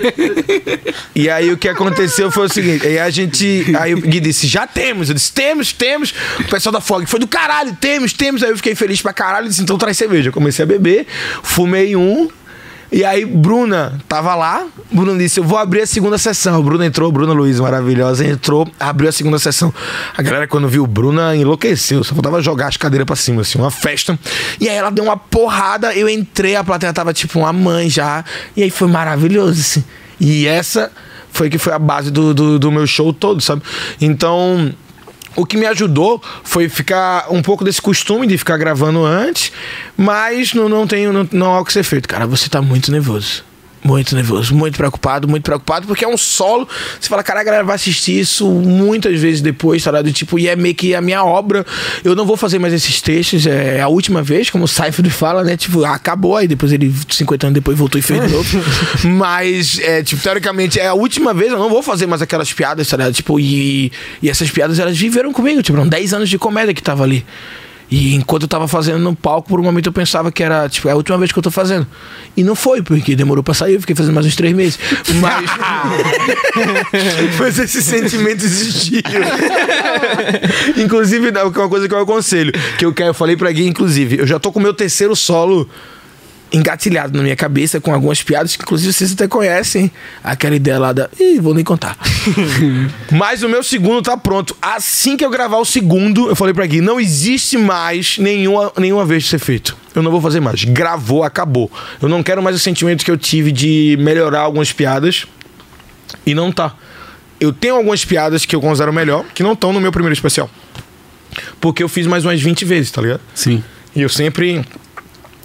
E: e aí o que aconteceu foi o seguinte: aí a gente. Aí o Gui disse: já temos. Eu disse: temos, temos. O pessoal da Fog foi do caralho, temos, temos. Aí eu fiquei feliz pra caralho. Disse: então traz cerveja. Eu comecei a beber, fumei um. E aí, Bruna tava lá. Bruna disse: Eu vou abrir a segunda sessão. A Bruna entrou, Bruna Luiz, maravilhosa, entrou, abriu a segunda sessão. A galera, quando viu Bruna, enlouqueceu. Só faltava jogar as cadeiras pra cima, assim, uma festa. E aí ela deu uma porrada. Eu entrei, a plateia tava tipo uma mãe já. E aí foi maravilhoso, assim. E essa foi que foi a base do, do, do meu show todo, sabe? Então. O que me ajudou foi ficar um pouco desse costume de ficar gravando antes, mas não, não tenho não, não há o que ser feito. Cara, você tá muito nervoso. Muito nervoso, muito preocupado, muito preocupado, porque é um solo. Você fala, cara, a galera vai assistir isso muitas vezes depois, tá ligado? Tipo, e é meio que a minha obra. Eu não vou fazer mais esses textos, é a última vez, como o Seifert fala, né? Tipo, acabou, aí depois ele, 50 anos depois, voltou e fez de novo. Mas, é, tipo, teoricamente, é a última vez, eu não vou fazer mais aquelas piadas, tá ligado? Tipo, e, e essas piadas, elas viveram comigo, tipo, eram 10 anos de comédia que tava ali. E enquanto eu tava fazendo no palco, por um momento eu pensava que era, tipo, é a última vez que eu tô fazendo. E não foi, porque demorou pra sair, eu fiquei fazendo mais uns três meses. Mas. Mas esse sentimento existiu. inclusive, que é uma coisa que eu aconselho. Que eu, eu falei pra Gui, inclusive, eu já tô com o meu terceiro solo engatilhado na minha cabeça com algumas piadas que inclusive vocês até conhecem. Aquela ideia lá da Ih, vou nem contar. Mas o meu segundo tá pronto. Assim que eu gravar o segundo eu falei pra Gui não existe mais nenhuma, nenhuma vez de ser feito. Eu não vou fazer mais. Gravou, acabou. Eu não quero mais o sentimento que eu tive de melhorar algumas piadas. E não tá. Eu tenho algumas piadas que eu considero melhor que não estão no meu primeiro especial. Porque eu fiz mais umas 20 vezes, tá ligado?
C: Sim.
E: E eu sempre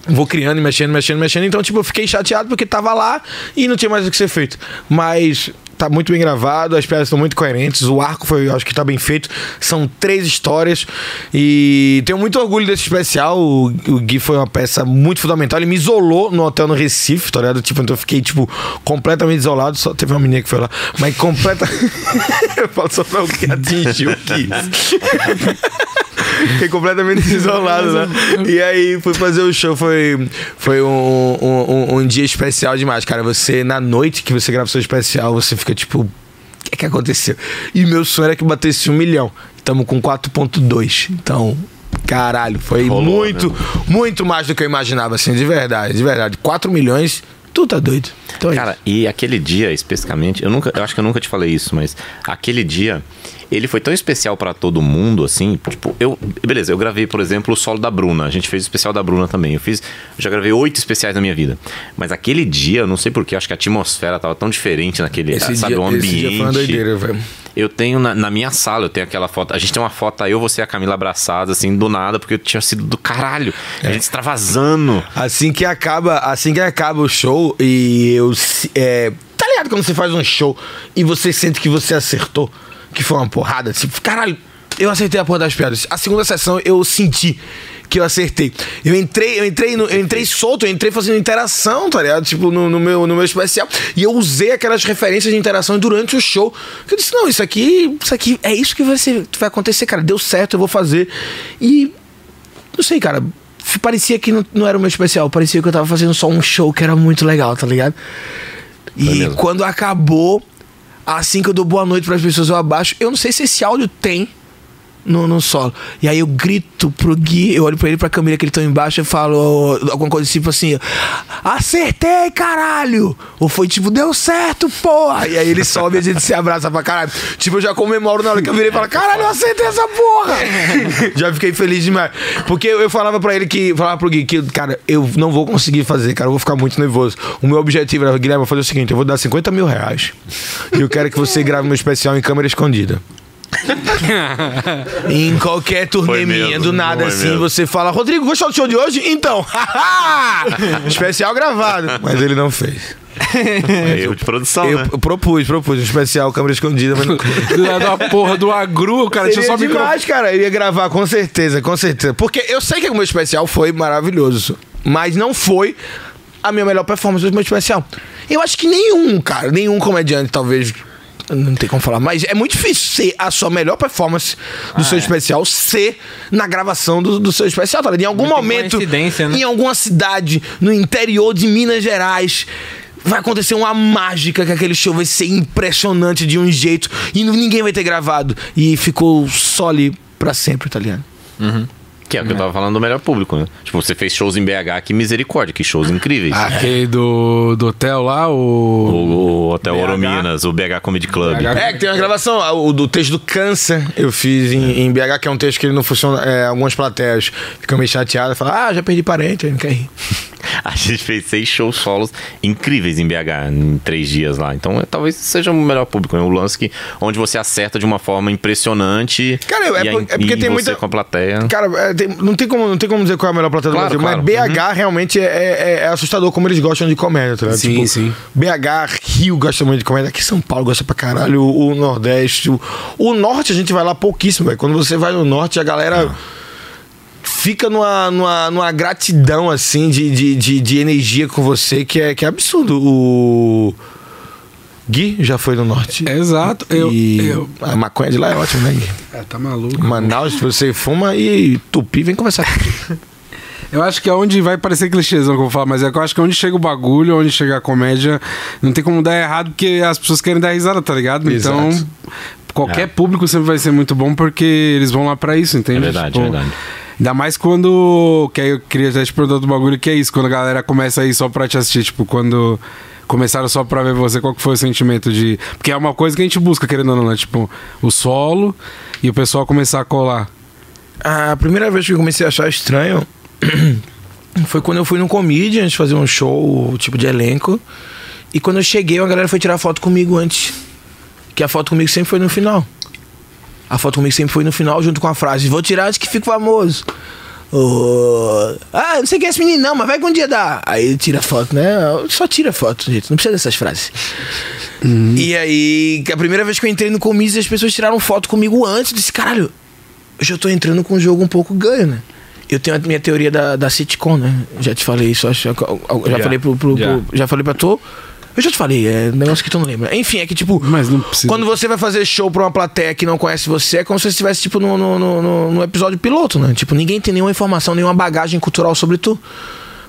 E: vou criando mexendo, mexendo, mexendo. Então, tipo, eu fiquei chateado porque tava lá e não tinha mais o que ser feito. Mas tá muito bem gravado, as piadas estão muito coerentes, o arco foi, acho que tá bem feito. São três histórias e tenho muito orgulho desse especial. O, o Gui foi uma peça muito fundamental. Ele me isolou no hotel no Recife, tá ligado? Tipo, então eu fiquei, tipo, completamente isolado. Só teve uma menina que foi lá, mas completa. eu falo só pra o que atingiu o Gui. Fiquei completamente isolado, né? E aí fui fazer o show, foi, foi um, um, um- um dia especial demais, cara. Você, na noite que você grava o seu especial, você fica tipo. O que é que aconteceu? E meu sonho era que batesse um milhão. Estamos com 4,2. Então, caralho, foi
A: Rolou,
E: muito, muito mais do que eu imaginava, assim, de verdade, de verdade. 4 milhões, tu tá doido. Então, é
A: Cara,
E: isso.
A: e aquele dia especificamente, eu nunca, eu acho que eu nunca te falei isso, mas aquele dia ele foi tão especial pra todo mundo assim, tipo, eu, beleza, eu gravei, por exemplo, o solo da Bruna. A gente fez o especial da Bruna também. Eu fiz, eu já gravei oito especiais na minha vida. Mas aquele dia, eu não sei porquê, acho que a atmosfera tava tão diferente naquele,
E: esse,
A: sabe,
E: dia,
A: o ambiente.
E: esse dia foi uma doideira, velho.
A: Eu tenho na, na minha sala, eu tenho aquela foto. A gente tem uma foto aí, eu, você e a Camila abraçados, assim, do nada, porque eu tinha sido do caralho. A gente extravasando.
E: Assim que acaba, assim que acaba o show e eu é, tá ligado quando você faz um show e você sente que você acertou, que foi uma porrada, tipo, caralho, eu acertei a porra das piadas. A segunda sessão eu senti que eu acertei. Eu entrei, eu entrei, no- eu entrei solto, eu entrei fazendo interação, tá ligado? Tipo, no, no meu, no meu especial. E eu usei aquelas referências de interação durante o show. Que eu disse, não, isso aqui, isso aqui é isso que vai, ser, vai acontecer, cara. Deu certo, eu vou fazer. E não sei, cara. Parecia que não, não era o meu especial. Parecia que eu tava fazendo só um show que era muito legal, tá ligado? E quando acabou, assim que eu dou boa noite pras pessoas, eu abaixo. Eu não sei se esse áudio tem no, no solo. E aí eu grito pro Gui, eu olho pra ele e pra Camila que eles estão embaixo, eu falo alguma coisa tipo assim: Acertei, caralho! Ou foi tipo, deu certo, porra! E aí ele sobe e a gente se abraça pra caralho. Tipo, eu já comemoro na hora que eu virei e falo: Caralho, eu acertei essa porra! já fiquei feliz demais. Porque eu, falava pra ele que, falava pro Gui que, cara, eu não vou conseguir fazer, cara, eu vou ficar muito nervoso. O meu objetivo era, Guilherme, fazer o seguinte: eu vou dar 50 mil reais. E eu quero que você grave meu especial em câmera escondida. em qualquer turnê minha, do nada assim,
A: mesmo.
E: você fala, Rodrigo, gostou do show de hoje? Então, especial gravado. Mas ele não fez.
A: É erro de produção,
E: Eu,
A: né?
E: eu propus, propus um especial, câmera escondida, mas não
C: Do lado da porra do agru, cara. Tinha
E: Seria
C: só microfone.
E: demais, cara. Eu ia gravar, com certeza, com certeza. Porque eu sei que o meu especial foi maravilhoso. Mas não foi a minha melhor performance do meu especial. Eu acho que nenhum, cara, nenhum comediante, talvez. Não tem como falar, mas é muito difícil ser a sua melhor performance do seu especial ser na gravação do, do seu especial, tá ligado? Em algum momento,
D: né?
E: em alguma cidade no interior de Minas Gerais, vai acontecer uma mágica que aquele show vai ser impressionante de um jeito e ninguém vai ter gravado. E ficou só ali pra sempre, tá ligado?
A: Que é o que eu tava falando do melhor público, né? Tipo, você fez shows em BH, que misericórdia, que shows incríveis.
C: Aquele do, do hotel lá, o.
A: O, o Hotel
D: BH.
A: Ouro Minas, o BH Comedy Club.
D: BH.
E: É, que tem uma gravação, ah, o do texto do Câncer, eu fiz em, em BH, que é um texto que ele não funciona. É, algumas plateias ficam meio chateadas, falam, ah, já perdi parente, aí não quer rir.
A: A gente fez seis shows solos incríveis em BH em três dias lá. Então, é, talvez seja o melhor público, né? O lance que, onde você acerta de uma forma impressionante.
E: Cara, é
A: e, a-
E: por- é porque
A: e
E: tem
A: você
E: muita-
A: com a plateia.
E: Cara, é, tem- não, tem como, não tem como dizer qual é a melhor plateia do
A: Claro,
E: Brasil,
A: claro.
E: mas BH realmente é, é- é assustador como eles gostam de comédia, tá ligado?
C: Sim, sim.
E: BH, Rio gosta muito de comédia, aqui São Paulo gosta pra caralho, o, o Nordeste, o, o Norte a gente vai lá pouquíssimo, velho. Quando você vai no Norte, a galera fica numa, numa, numa gratidão, assim, de, de, de, de energia com você, que é, que é absurdo. O Gui já foi no Norte.
C: Exato. Eu,
E: e
C: eu-
E: a maconha de lá é ótima, né, Gui?
C: É, tá maluco.
E: Manaus, você fuma e tupi, vem conversar comigo.
C: Eu acho que é onde vai parecer clichêzão que eu vou falar, mas é que eu acho que é onde chega o bagulho, onde chega a comédia, não tem como dar errado porque as pessoas querem dar risada, tá ligado? Então,
E: Exato.
C: qualquer
A: É.
C: público sempre vai ser muito bom porque eles vão lá pra isso, entende?
A: É verdade, é verdade.
C: Ainda mais quando. Que aí eu queria até te perguntar do bagulho que é isso, quando a galera começa a ir só pra te assistir, tipo, quando. Começaram só pra ver você, qual que foi o sentimento de. Porque é uma coisa que a gente busca, querendo ou não, né? Tipo, o solo e o pessoal começar a colar.
E: A primeira vez que eu comecei a achar estranho foi quando eu fui no Comedians fazer um show, tipo de elenco. E quando eu cheguei, a galera foi tirar foto comigo antes. Que a foto comigo sempre foi no final. A foto comigo sempre foi no final, junto com a frase: Vou tirar antes que fico famoso. Ô, ah, não sei quem é esse menino, não, mas vai que um dia dá. Aí ele tira foto, né? Só tira foto, gente. Não precisa dessas frases. E aí, a primeira vez que eu entrei no Comedians, as pessoas tiraram foto comigo antes. Eu disse: Caralho, eu já tô entrando com um jogo um pouco ganho, né? Eu tenho a minha teoria da, da sitcom, né? Já te falei isso, acho. Já,
D: Já,
E: falei pro. pro- pro- já falei pra tu. Eu já te falei, é um negócio que tu não lembra. Enfim, é que tipo.
C: Mas não precisa.
E: Quando você vai fazer show pra uma plateia que não conhece você, é como se você estivesse, tipo, no, no, no, no- episódio piloto, né? Tipo, ninguém tem nenhuma informação, nenhuma bagagem cultural sobre tu.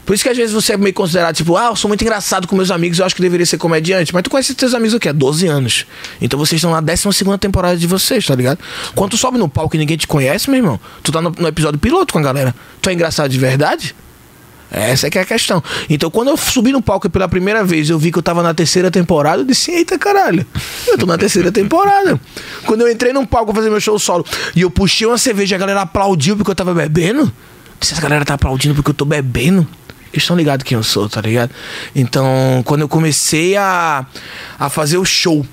E: Por isso que às vezes você é meio considerado, tipo, ah, eu sou muito engraçado com meus amigos, eu acho que deveria ser comediante. Mas tu conhece teus amigos o quê? Há 12 anos. Então vocês estão na 12 temporada de vocês, tá ligado? Quando tu sobe no palco e ninguém te conhece, meu irmão, tu tá no, no episódio piloto com a galera. Tu é engraçado de verdade? Essa é que é a questão. Então, quando eu subi no palco pela primeira vez, eu vi que eu tava na terceira temporada, eu disse, eita caralho, eu tô na terceira temporada. Quando eu entrei num palco fazer meu show solo e eu puxei uma cerveja a galera aplaudiu porque eu tava bebendo, eu disse, essa galera tá aplaudindo porque eu tô bebendo. Eles estão ligados quem eu sou, tá ligado? Então, quando eu comecei a, a fazer o show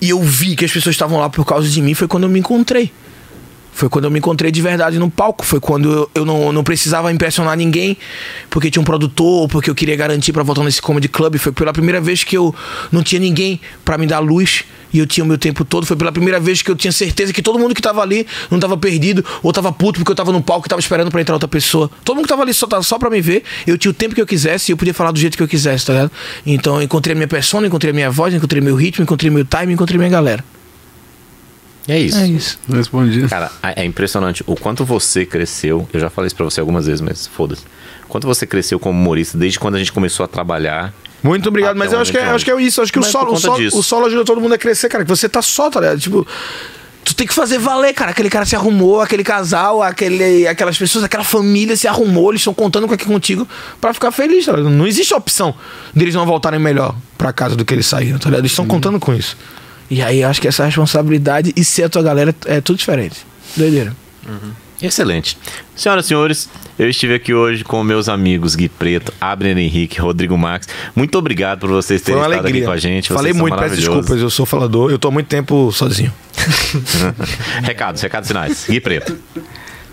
E: e eu vi que as pessoas estavam lá por causa de mim, foi quando eu me encontrei. Foi quando eu me encontrei de verdade no palco. Foi quando eu, eu não, não precisava impressionar ninguém, porque tinha um produtor, porque eu queria garantir pra voltar nesse comedy club. Foi pela primeira vez que eu não tinha ninguém pra me dar luz e eu tinha o meu tempo todo. Foi pela primeira vez que eu tinha certeza que todo mundo que tava ali não tava perdido ou tava puto porque eu tava no palco e tava esperando pra entrar outra pessoa. Todo mundo que tava ali só, só pra me ver, eu tinha o tempo que eu quisesse e eu podia falar do jeito que eu quisesse, tá ligado? Então eu encontrei a minha persona, encontrei a minha voz, encontrei meu ritmo, encontrei meu time, encontrei minha galera.
A: É isso.
E: É isso.
C: Não respondi.
A: Cara, é é impressionante o quanto você cresceu. Eu já falei isso pra você algumas vezes, mas foda-se. O quanto você cresceu como humorista desde quando a gente começou a trabalhar.
E: Muito obrigado, mas eu acho, que é, acho que é isso. Acho que o
A: Mas
E: solo, o, solo, o solo ajuda todo mundo a crescer, cara. Que você tá só, tá ligado? Tipo, tu tem que fazer valer, cara. Aquele cara se arrumou, aquele casal, aquele, aquelas pessoas, aquela família se arrumou, eles estão contando com aqui contigo pra ficar feliz, tá ligado? Não existe opção deles não voltarem melhor pra casa do que eles saíram, tá ligado? Eles estão contando com isso. E aí eu acho que essa responsabilidade e ser a tua galera é tudo diferente. Doideira.
A: Excelente. Senhoras e senhores, eu estive aqui hoje com meus amigos Gui Preto, Abner Henrique, Rodrigo Max. Muito obrigado por vocês terem estado
E: alegria.
A: aqui com a gente.
E: Falei
A: Vocês são
E: muito, peço desculpas, eu sou falador. Eu tô há muito tempo sozinho.
A: recados, recados finais. Gui Preto.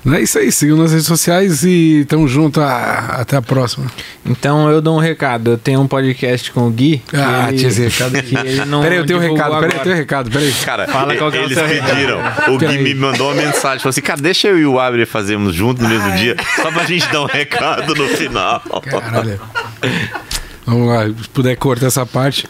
C: É isso aí, sigam nas redes sociais e tamo junto. a- até a próxima.
D: Então eu dou um recado. Eu tenho um podcast com o Gui.
C: Ah,
D: ele-
C: tinha esse recado
D: que ele não
C: Peraí, eu tenho um recado, peraí, eu tenho um recado, peraí.
A: Cara,
D: Fala qual que é o
A: eles
D: seu recado.
A: pediram. O Gui
C: Peraí.
A: me mandou uma mensagem. Falou assim, cara, deixa eu e o Abner fazermos junto no mesmo dia. Só pra gente dar um recado no final.
C: Caralho. Vamos lá, se puder cortar essa parte.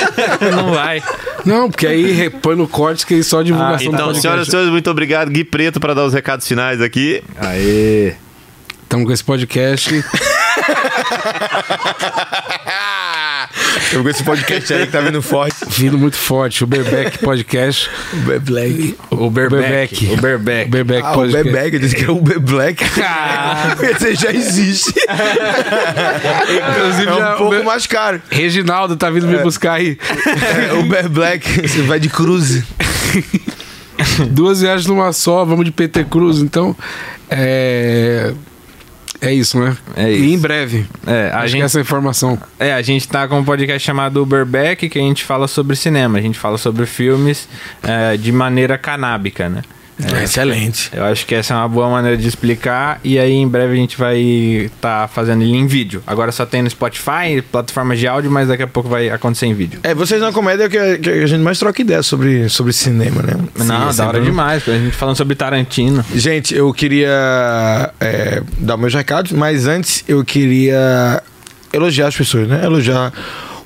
D: Não vai.
C: Não, porque aí re- põe no corte que aí só a divulgação do
A: Então, senhoras e senhores, muito obrigado. Gui Preto para dar os recados finais aqui.
D: Aê.
C: Estamos com esse podcast.
E: Eu podcast aí que tá vindo forte.
C: Vindo muito forte, o Berbeck Podcast.
E: Black.
C: O Berbeck.
D: O Berbeck.
C: O Berbeck
E: Ah, o
C: Podcast.
E: Bebeg, eu disse que era o Uber Black. Esse já existe.
C: Inclusive,
E: É
C: já-
E: um pouco
C: o Be-
E: mais caro.
C: Reginaldo tá vindo me buscar aí.
E: É, Uber Black, você vai de cruze.
C: Duas viagens numa só, vamos de PT Cruz, então. É. É isso, né?
D: É
C: E em
D: isso.
C: breve.
D: É, a gente,
C: essa informação.
D: é, a gente tá com um podcast chamado Uberback, que a gente fala sobre cinema. A gente fala sobre filmes é, de maneira canábica, né?
E: Excelente.
D: Eu acho que essa é uma boa maneira de explicar. E aí, em breve, a gente vai estar fazendo ele em vídeo. Agora só tem no Spotify, plataformas de áudio, mas daqui a pouco vai acontecer em vídeo.
E: É, vocês na comédia é que, que a gente mais troca ideia sobre, sobre cinema, né?
D: Não,
E: Sim,
D: da hora demais. A gente falando sobre Tarantino.
E: Gente, eu queria é, dar meus recados, mas antes eu queria elogiar as pessoas, né? Elogiar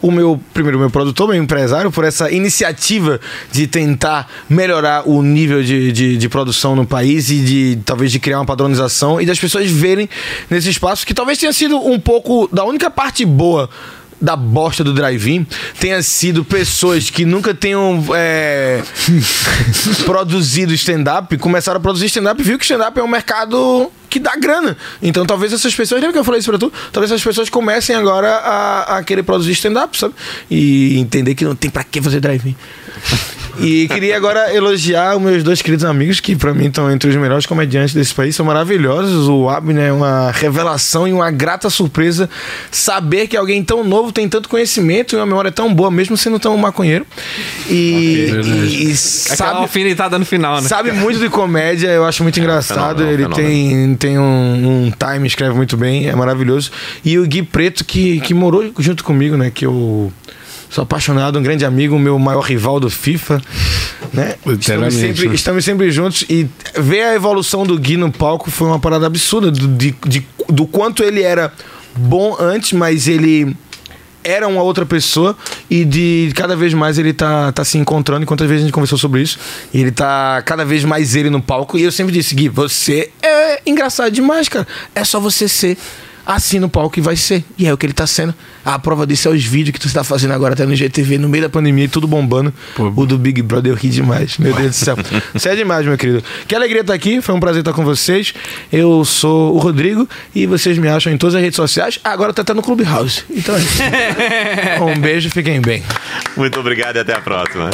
E: o meu, primeiro, meu produtor, meu empresário, por essa iniciativa de tentar melhorar o nível de, de, de produção no país e de talvez de criar uma padronização e das pessoas verem nesse espaço que talvez tenha sido um pouco da única parte boa da bosta do drive-in tenha sido pessoas que nunca tenham é, produzido stand-up, começaram a produzir stand-up e viu que stand-up é um mercado que dá grana. Então talvez essas pessoas, lembra que eu falei isso pra tu? Talvez essas pessoas comecem agora a, a querer produzir stand-up, sabe? E entender que não tem pra que fazer drive-in. E queria agora elogiar os meus dois queridos amigos, que pra mim estão entre os melhores comediantes desse país, são maravilhosos. O Abner é uma revelação e uma grata surpresa saber que alguém tão novo tem tanto conhecimento e uma memória tão boa, mesmo sendo tão maconheiro. E, e, e
D: Aquela
E: sabe,
D: alfinetada no final, né?
E: sabe muito de comédia, eu acho muito engraçado.
A: Fenômeno,
E: Ele
A: fenômeno.
E: tem, tem um, um time, escreve muito bem, é maravilhoso. E o Gui Preto, que, que morou junto comigo, né? Que eu sou apaixonado, um grande amigo, meu maior rival do FIFA. Né? Estamos, sempre,
C: né?
E: estamos sempre juntos e ver a evolução do Gui no palco foi uma parada absurda do, de, de- do quanto ele era bom antes, mas ele era uma outra pessoa e de cada vez mais ele tá, tá se encontrando. E quantas vezes a gente conversou sobre isso? E ele tá cada vez mais ele no palco. E eu sempre disse, Gui, você é engraçado demais, cara. É só você ser assim no palco e vai ser. E é o que ele tá sendo. A prova disso é os vídeos que tu tá fazendo agora até no GTV, no meio da pandemia, e tudo bombando. o do Big Brother eu ri demais. Meu Deus do céu. Você é demais, meu querido. Que alegria estar aqui. Foi um prazer estar com vocês. Eu sou o Rodrigo e vocês me acham em todas as redes sociais. Agora tá até no Clubhouse. Então é isso. um beijo, fiquem bem.
A: Muito obrigado e até a próxima.